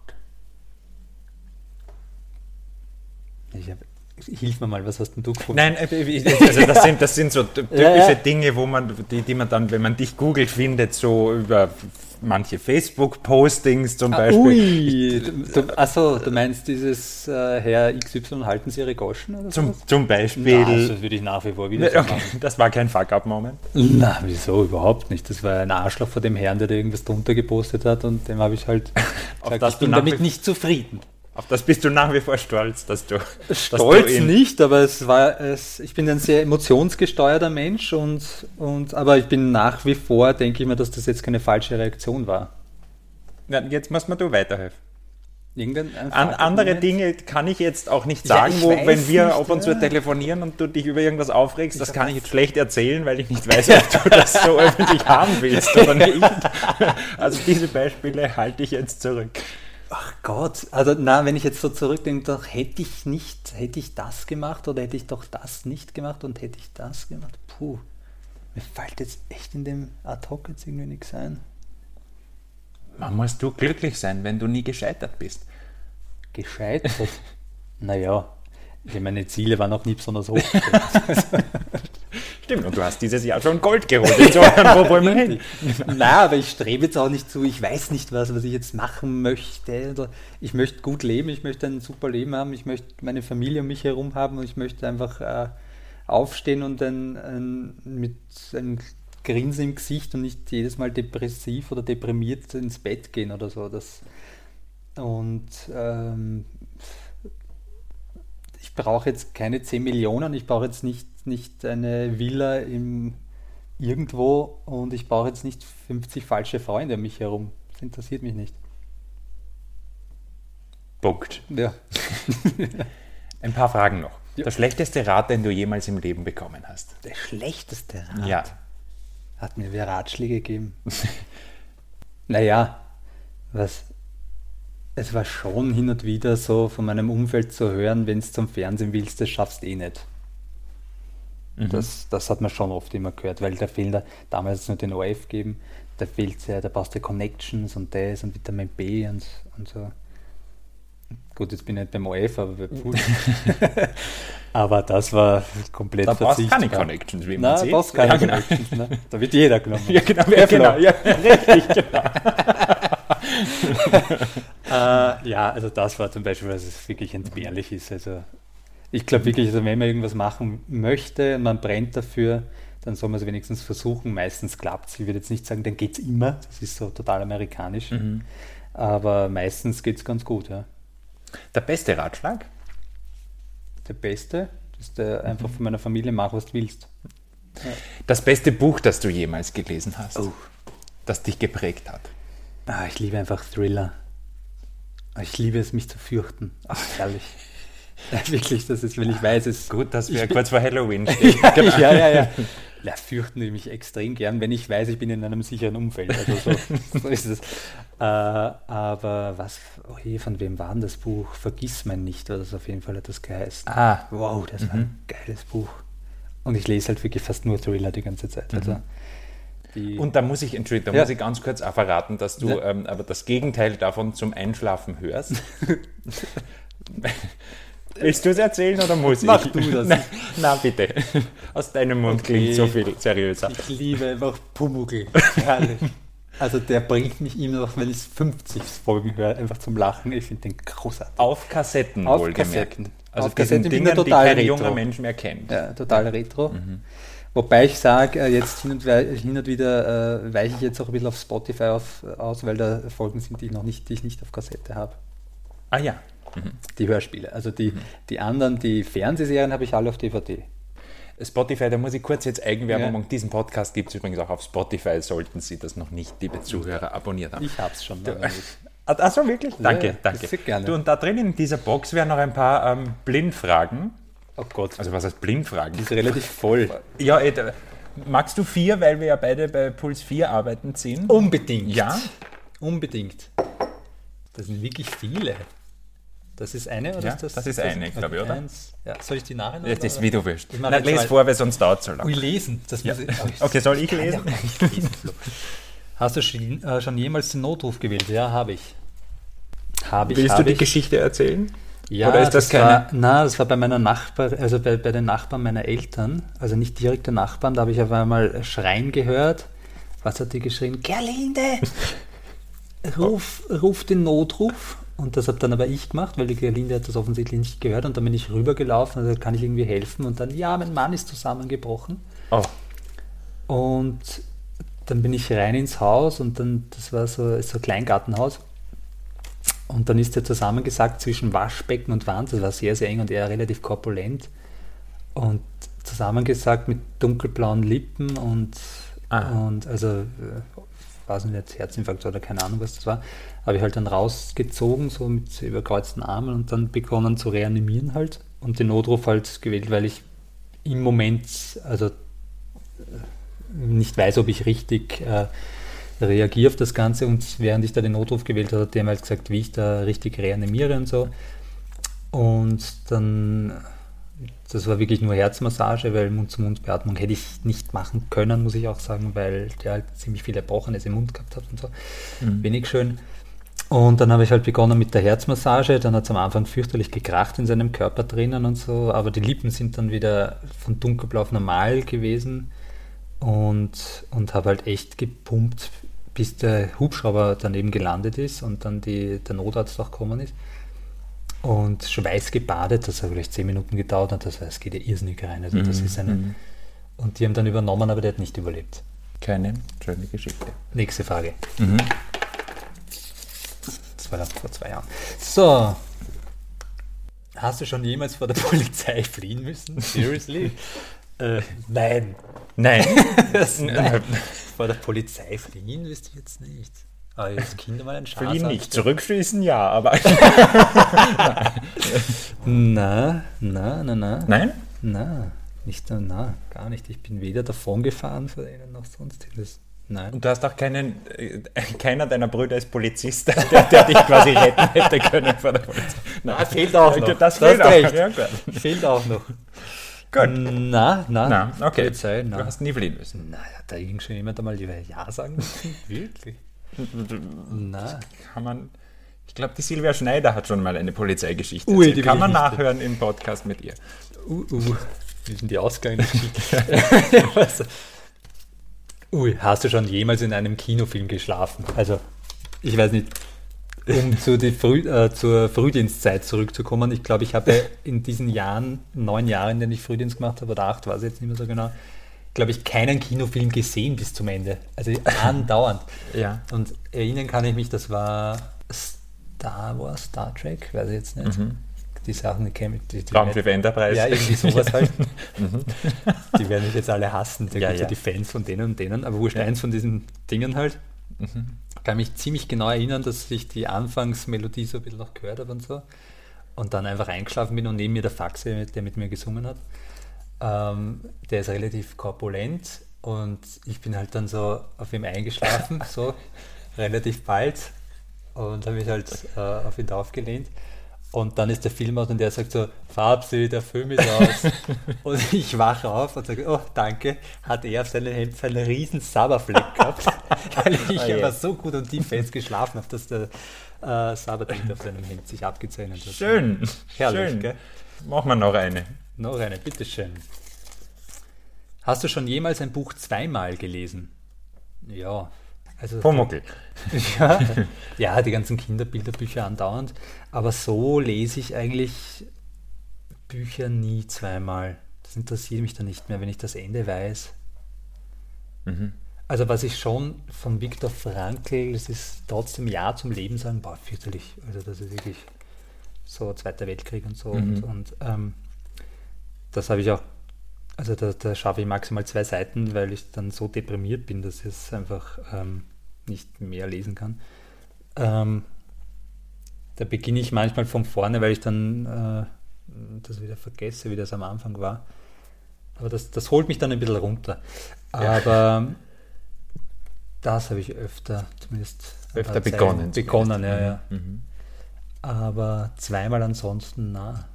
Ich habe Hilf mir mal, was hast denn du gefunden? Nein, äh, also das sind, das sind so typische [laughs] ja, ja. Dinge, wo man, die, die man dann, wenn man dich googelt, findet, so über manche Facebook-Postings zum ah, Beispiel. Ui, achso, du meinst dieses äh, Herr XY, halten Sie Ihre Goschen oder zum, zum Beispiel. Na, das würde ich nach wie vor wieder okay, Das war kein Fuck-Up-Moment? Na, wieso, überhaupt nicht. Das war ein Arschloch vor dem Herrn, der da irgendwas drunter gepostet hat und dem habe ich halt [laughs] gesagt, ich bin damit nicht zufrieden. Auf das bist du nach wie vor stolz, dass du. Stolz dass du nicht, aber es war es, ich bin ein sehr emotionsgesteuerter Mensch und, und aber ich bin nach wie vor, denke ich mir, dass das jetzt keine falsche Reaktion war. Ja, jetzt muss man du weiterhelfen. An, andere Dinge kann ich jetzt auch nicht sagen, ja, wo, wenn wir nicht, ob uns ja. telefonieren und du dich über irgendwas aufregst, das kann ich jetzt schlecht erzählen, weil ich nicht weiß, ob du das so [laughs] öffentlich haben willst oder nicht. [laughs] Also diese Beispiele halte ich jetzt zurück. Ach Gott, also na, wenn ich jetzt so zurückdenke, doch hätte ich nicht, hätte ich das gemacht oder hätte ich doch das nicht gemacht und hätte ich das gemacht. Puh, mir fällt jetzt echt in dem Ad hoc jetzt irgendwie nichts ein. Man musst du glücklich sein, wenn du nie gescheitert bist. Gescheitert? [laughs] naja, meine Ziele waren auch nie besonders hoch. [laughs] Stimmt, und du hast dieses Jahr schon Gold geholt. Insofern, [laughs] wo wollen wir hin? Nein, aber ich strebe jetzt auch nicht zu, ich weiß nicht was, was ich jetzt machen möchte. Ich möchte gut leben, ich möchte ein super Leben haben, ich möchte meine Familie um mich herum haben und ich möchte einfach äh, aufstehen und ein, ein, mit einem Grinsen im Gesicht und nicht jedes Mal depressiv oder deprimiert ins Bett gehen oder so. Das, und ähm, ich brauche jetzt keine 10 Millionen, ich brauche jetzt nicht nicht eine Villa im irgendwo und ich brauche jetzt nicht 50 falsche Freunde um mich herum. Das interessiert mich nicht. Punkt. Ja. [laughs] Ein paar Fragen noch. Ja. Der schlechteste Rat, den du jemals im Leben bekommen hast? Der schlechteste Rat? Ja. Hat mir wer Ratschläge gegeben? [laughs] naja, was, es war schon hin und wieder so von meinem Umfeld zu hören, wenn du zum Fernsehen willst, das schaffst du eh nicht. Mhm. Das, das hat man schon oft immer gehört, weil da fehlt damals nur den OF geben, da fehlt ja, da brauchst du Connections und das und Vitamin B und, und so. Gut, jetzt bin ich nicht beim OF, aber bei Pool. [laughs] [laughs] aber das war komplett Da brauchst du keine Connections, wie man Nein, sieht. Da brauchst keine ja, genau. Connections. Ne? Da wird jeder genommen. [laughs] Ja, genau. Ja, genau. Ja, richtig, genau. [laughs] äh, ja, also das war zum Beispiel, was es wirklich entbehrlich ist. Also ich glaube wirklich, also wenn man irgendwas machen möchte und man brennt dafür, dann soll man es wenigstens versuchen. Meistens klappt es. Ich würde jetzt nicht sagen, dann geht es immer. Das ist so total amerikanisch. Mhm. Aber meistens geht es ganz gut, ja. Der beste Ratschlag? Der beste ist der einfach von meiner Familie, mach was du willst. Das beste Buch, das du jemals gelesen hast, das dich geprägt hat. Ah, ich liebe einfach Thriller. Ich liebe es, mich zu fürchten. Ach, herrlich. Ja, wirklich, das ist, wenn ich weiß, es Gut, dass wir kurz vor Halloween [laughs] stehen. ja, ja, ja, ja. Ja, fürchten ich mich extrem gern, wenn ich weiß, ich bin in einem sicheren Umfeld. Also so, [laughs] so ist es. Äh, aber was, oh je, von wem war denn das Buch? Vergiss mein nicht, oder so auf jeden Fall hat das geheißen. Ah, Wow, das war ein geiles Buch. Und ich lese halt wirklich fast nur Thriller die ganze Zeit. Also die, Und da muss ich, Entschuldigung, da Ja. muss ich ganz kurz auch verraten, dass du Ja. ähm, aber das Gegenteil davon zum Einschlafen hörst. [laughs] Willst du es erzählen oder muss ich? Mach du das. [laughs] Na, na bitte. Aus deinem Mund Okay. klingt so viel seriöser. ich liebe einfach Pumuckl. Herrlich. Also der bringt mich immer noch, wenn ich 50 Folgen höre, einfach zum Lachen. Ich finde den großartig. Auf Kassetten Auf wohlgemerkt. Kassetten. Also Auf Kassetten, Dingen, da die total kein retro. junger Mensch mehr kennt. Ja, total retro. Wobei ich sage, äh, jetzt hin und, hin und wieder äh, weiche ich jetzt auch ein bisschen auf Spotify auf, aus, weil da Folgen sind, die ich noch nicht, die ich nicht auf Kassette habe. Ah ja. Die Hörspiele. Also die, die anderen, die Fernsehserien habe ich alle auf DVD. Spotify, da muss ich kurz jetzt Eigenwerbung Ja. machen. Diesen Podcast gibt es übrigens auch auf Spotify, sollten Sie das noch nicht, liebe Zuhörer, abonniert haben. Ich habe es schon. [laughs] Achso, wirklich? Danke, ja, danke. Du, und da drin in dieser Box wären noch ein paar ähm, Blindfragen. Oh Gott, Also was heißt Blindfragen? die ist relativ voll. Ja, eh, da- magst du vier, weil wir ja beide bei Puls 4 arbeiten, ziehen? Unbedingt. Ja? Unbedingt. Das sind wirklich viele. Das ist eine oder Ja, ist das? das ist eine, glaube ich, oder? Eins. Ja, soll ich die nacheinander? Das ist wie du willst. Ich mach Na, jetzt les mal- vor, weil sonst dauert es so Ui, lange. lesen. Das muss ich, oh, ich- Okay, soll ich lesen? Hast du schon, äh, schon jemals den Notruf gewählt? Ja, habe ich. Habe ich. Willst du die ich. Geschichte erzählen? Ja, Oder ist das keine- War, na, das war bei meiner Nachbar, also bei, bei den Nachbarn meiner Eltern, also nicht direkte Nachbarn, da habe ich auf einmal Schreien gehört. Was hat die geschrien? Gerlinde! [laughs] Ruf, ruf den Notruf. Und das habe dann aber ich gemacht, weil die Gerlinde hat das offensichtlich nicht gehört. Und dann bin ich rübergelaufen, also kann ich irgendwie helfen. Und dann, ja, mein Mann ist zusammengebrochen. Oh, Und dann bin ich rein ins Haus und dann, das war so, so ein Kleingartenhaus. Und dann ist er zusammengesackt zwischen Waschbecken und Wand. Das war sehr, sehr eng und er relativ korpulent. Und zusammengesackt mit dunkelblauen Lippen und, Ah. und also, äh, weiß nicht, jetzt Herzinfarkt oder keine Ahnung, was das war. Habe ich halt dann rausgezogen, so mit überkreuzten Armen und dann begonnen zu reanimieren halt. Und den Notruf halt gewählt, weil ich im Moment, also nicht weiß, ob ich richtig äh, reagiere auf das Ganze. Und während ich da den Notruf gewählt habe, hat der mir halt gesagt, wie ich da richtig reanimiere und so. Und dann, das war wirklich nur Herzmassage, weil Mund-zu-Mund-Beatmung hätte ich nicht machen können, muss ich auch sagen, weil der halt ziemlich viel Erbrochenes im Mund gehabt hat und so. Wenig schön. Und dann habe ich halt begonnen mit der Herzmassage. Dann hat es am Anfang fürchterlich gekracht in seinem Körper drinnen und so, aber die Lippen sind dann wieder von dunkelblau auf normal gewesen und, und habe halt echt gepumpt, bis der Hubschrauber daneben gelandet ist und dann die, der Notarzt auch gekommen ist. Und schweißgebadet, das hat vielleicht zehn Minuten gedauert und das, das geht ja irrsinnig rein. Also das ist eine, Und die haben dann übernommen, aber der hat nicht überlebt. keine schöne Geschichte. Nächste Frage. Das war dann vor zwei Jahren. So. Hast du schon jemals vor der [laughs] Polizei fliehen müssen? Seriously? [laughs] äh, nein. [laughs] Nein. nein. Vor der Polizei fliehen wüsste ich jetzt nicht. Aber jetzt Kinder mal ein Schatz. Fliehen nicht. Zurückschließen ja, aber. [laughs] Na, na, na, na. Nein? Na, nicht, na, gar nicht. Ich bin weder davon gefahren vor denen noch sonst was. Nein. Und du hast auch keinen, äh, keiner deiner Brüder ist Polizist, [laughs] der, der dich quasi retten hätte können vor der Polizei. Na, fehlt auch noch. Das Du fehlt auch. Ja. Fehlt auch noch. Gut. Na, na. Na, okay. Polizei, na. Du hast nie fliehen müssen. Na, hat da irgend schon jemand einmal lieber Ja sagen müssen? [laughs] Wirklich? Na. Kann man. Ich glaube, die Silvia Schneider hat schon mal eine Polizeigeschichte Ui, erzählt. die Kann man nachhören im Podcast mit ihr. Uh, uh. Wie sind die? [laughs] Was? Ui, hast du schon jemals in einem Kinofilm geschlafen? Also, ich weiß nicht, um zu Früh, äh, zur Frühdienstzeit zurückzukommen. Ich glaube, ich habe in diesen Jahren, neun Jahren, in denen ich Frühdienst gemacht habe, oder acht, weiß ich jetzt nicht mehr so genau, glaube ich, keinen Kinofilm gesehen bis zum Ende. Also andauernd. [laughs] Ja. Und erinnern kann ich mich, das war Star Wars, Star Trek, weiß ich jetzt nicht. Mhm. Die Sachen, die kennen die, die Raumschiff Enterprise. Ja, irgendwie sowas halt. [laughs] [laughs] Die werden mich jetzt alle hassen. Da Ja, gibt ja ja. die Fans von denen und denen. Aber wurscht, eins von diesen Dingen halt. Kann mich ziemlich genau erinnern, dass ich die Anfangsmelodie so ein bisschen noch gehört habe und so. Und dann einfach eingeschlafen bin und neben mir der Faxe, der mit mir gesungen hat. Ähm, der ist relativ korpulent und ich bin halt dann so auf ihm eingeschlafen, [laughs] so relativ bald und habe mich halt äh, auf ihn draufgelehnt. Und dann ist der Film aus und der sagt so, Farbsi, der Film ist aus. [laughs] und ich wache auf und sage, oh, danke, hat er auf seinem Hemd so einen riesen Sabberfleck gehabt, [laughs] weil ich Oh aber so gut und tief fest geschlafen habe, dass der äh, Sabbertint auf seinem Hemd sich abgezeichnet hat. Schön. Herrlich, Schön. gell? Machen wir noch eine. Noch eine, bitteschön. Hast du schon jemals ein Buch zweimal gelesen? Ja. Also, Pumuckl. [laughs] ja, ja, die ganzen Kinderbilderbücher andauernd. Aber so lese ich eigentlich Bücher nie zweimal. Das interessiert mich dann nicht mehr, wenn ich das Ende weiß. Also was ich schon von Viktor Frankl, das ist trotzdem Ja zum Leben sagen, boah, fürchterlich. Also das ist wirklich so Zweiter Weltkrieg und so. Und, und ähm, das habe ich auch, also da, da schaffe ich maximal zwei Seiten, weil ich dann so deprimiert bin, dass ich es einfach ähm, nicht mehr lesen kann. Ähm, da beginne ich manchmal von vorne, weil ich dann äh, das wieder vergesse, wie das am Anfang war. Aber das, das holt mich dann ein bisschen runter. Aber das habe ich öfter, zumindest Öfter begonnen Begonnen, ja, ja. Aber zweimal ansonsten, na,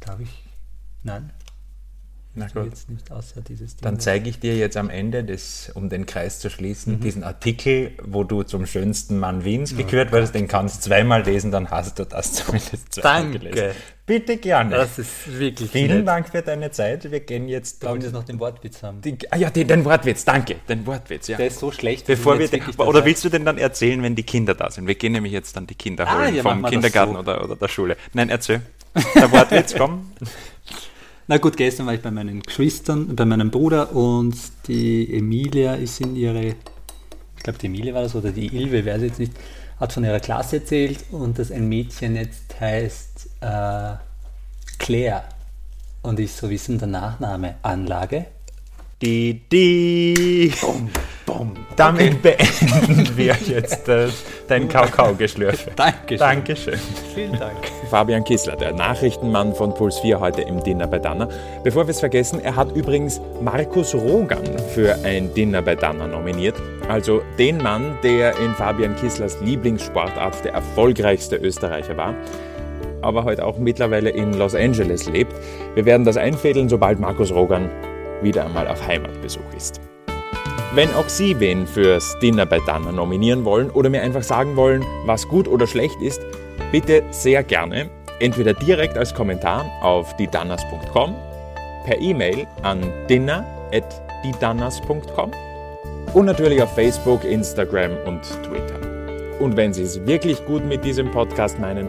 glaube ich, nein. Na gut. Jetzt nicht außer dieses Ding. Dann zeige ich dir jetzt am Ende, des, um den Kreis zu schließen, diesen Artikel, wo du zum schönsten Mann Wiens gekürt wurdest. Den kannst du zweimal lesen, dann hast du das [laughs] zumindest zweimal Danke. gelesen. Bitte gerne. Das ist wirklich Vielen nett. Dank für deine Zeit. Wir gehen jetzt. Wollen Sie noch den Wortwitz haben. Die, ah ja, den, den Wortwitz, danke. Den Wortwitz, ja. Der ist so schlecht. Bevor wir den, jetzt oder willst du denn dann erzählen, wenn die Kinder da sind? Wir gehen nämlich jetzt dann die Kinder Ah, holen ja, vom Kindergarten so. oder, oder der Schule. Nein, erzähl. Der Wortwitz, komm. [laughs] Na gut, gestern war ich bei meinen Geschwistern, bei meinem Bruder und die Emilia ist in ihre, ich glaube die Emilia war das oder die Ilve, weiß jetzt nicht, hat von ihrer Klasse erzählt und dass ein Mädchen jetzt heißt äh, Claire. Und ich so wissen, der Nachname Anlage. Die, die. Bum, bum. Damit beenden wir jetzt äh, dein Kakao-Geschlürfe. Dankeschön. Dankeschön. Vielen Dank. Fabian Kissler, der Nachrichtenmann von Puls 4 heute im Dinner bei Danner. Bevor wir es vergessen, er hat übrigens Markus Rogan für ein Dinner bei Danner nominiert. Also den Mann, der in Fabian Kisslers Lieblingssportart der erfolgreichste Österreicher war, aber heute auch mittlerweile in Los Angeles lebt. Wir werden das einfädeln, sobald Markus Rogan wieder einmal auf Heimatbesuch ist. Wenn auch Sie wen fürs Dinner bei Danner nominieren wollen oder mir einfach sagen wollen, was gut oder schlecht ist, bitte sehr gerne. Entweder direkt als Kommentar auf didanners.com, per E-Mail an dinner.didanners.com und natürlich auf Facebook, Instagram und Twitter. Und wenn Sie es wirklich gut mit diesem Podcast meinen,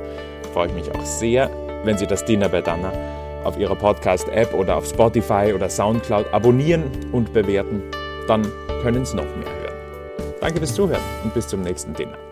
freue ich mich auch sehr, wenn Sie das Dinner bei Danner auf Ihrer Podcast-App oder auf Spotify oder Soundcloud abonnieren und bewerten. Dann können Sie noch mehr hören. Danke fürs Zuhören und bis zum nächsten Dinner.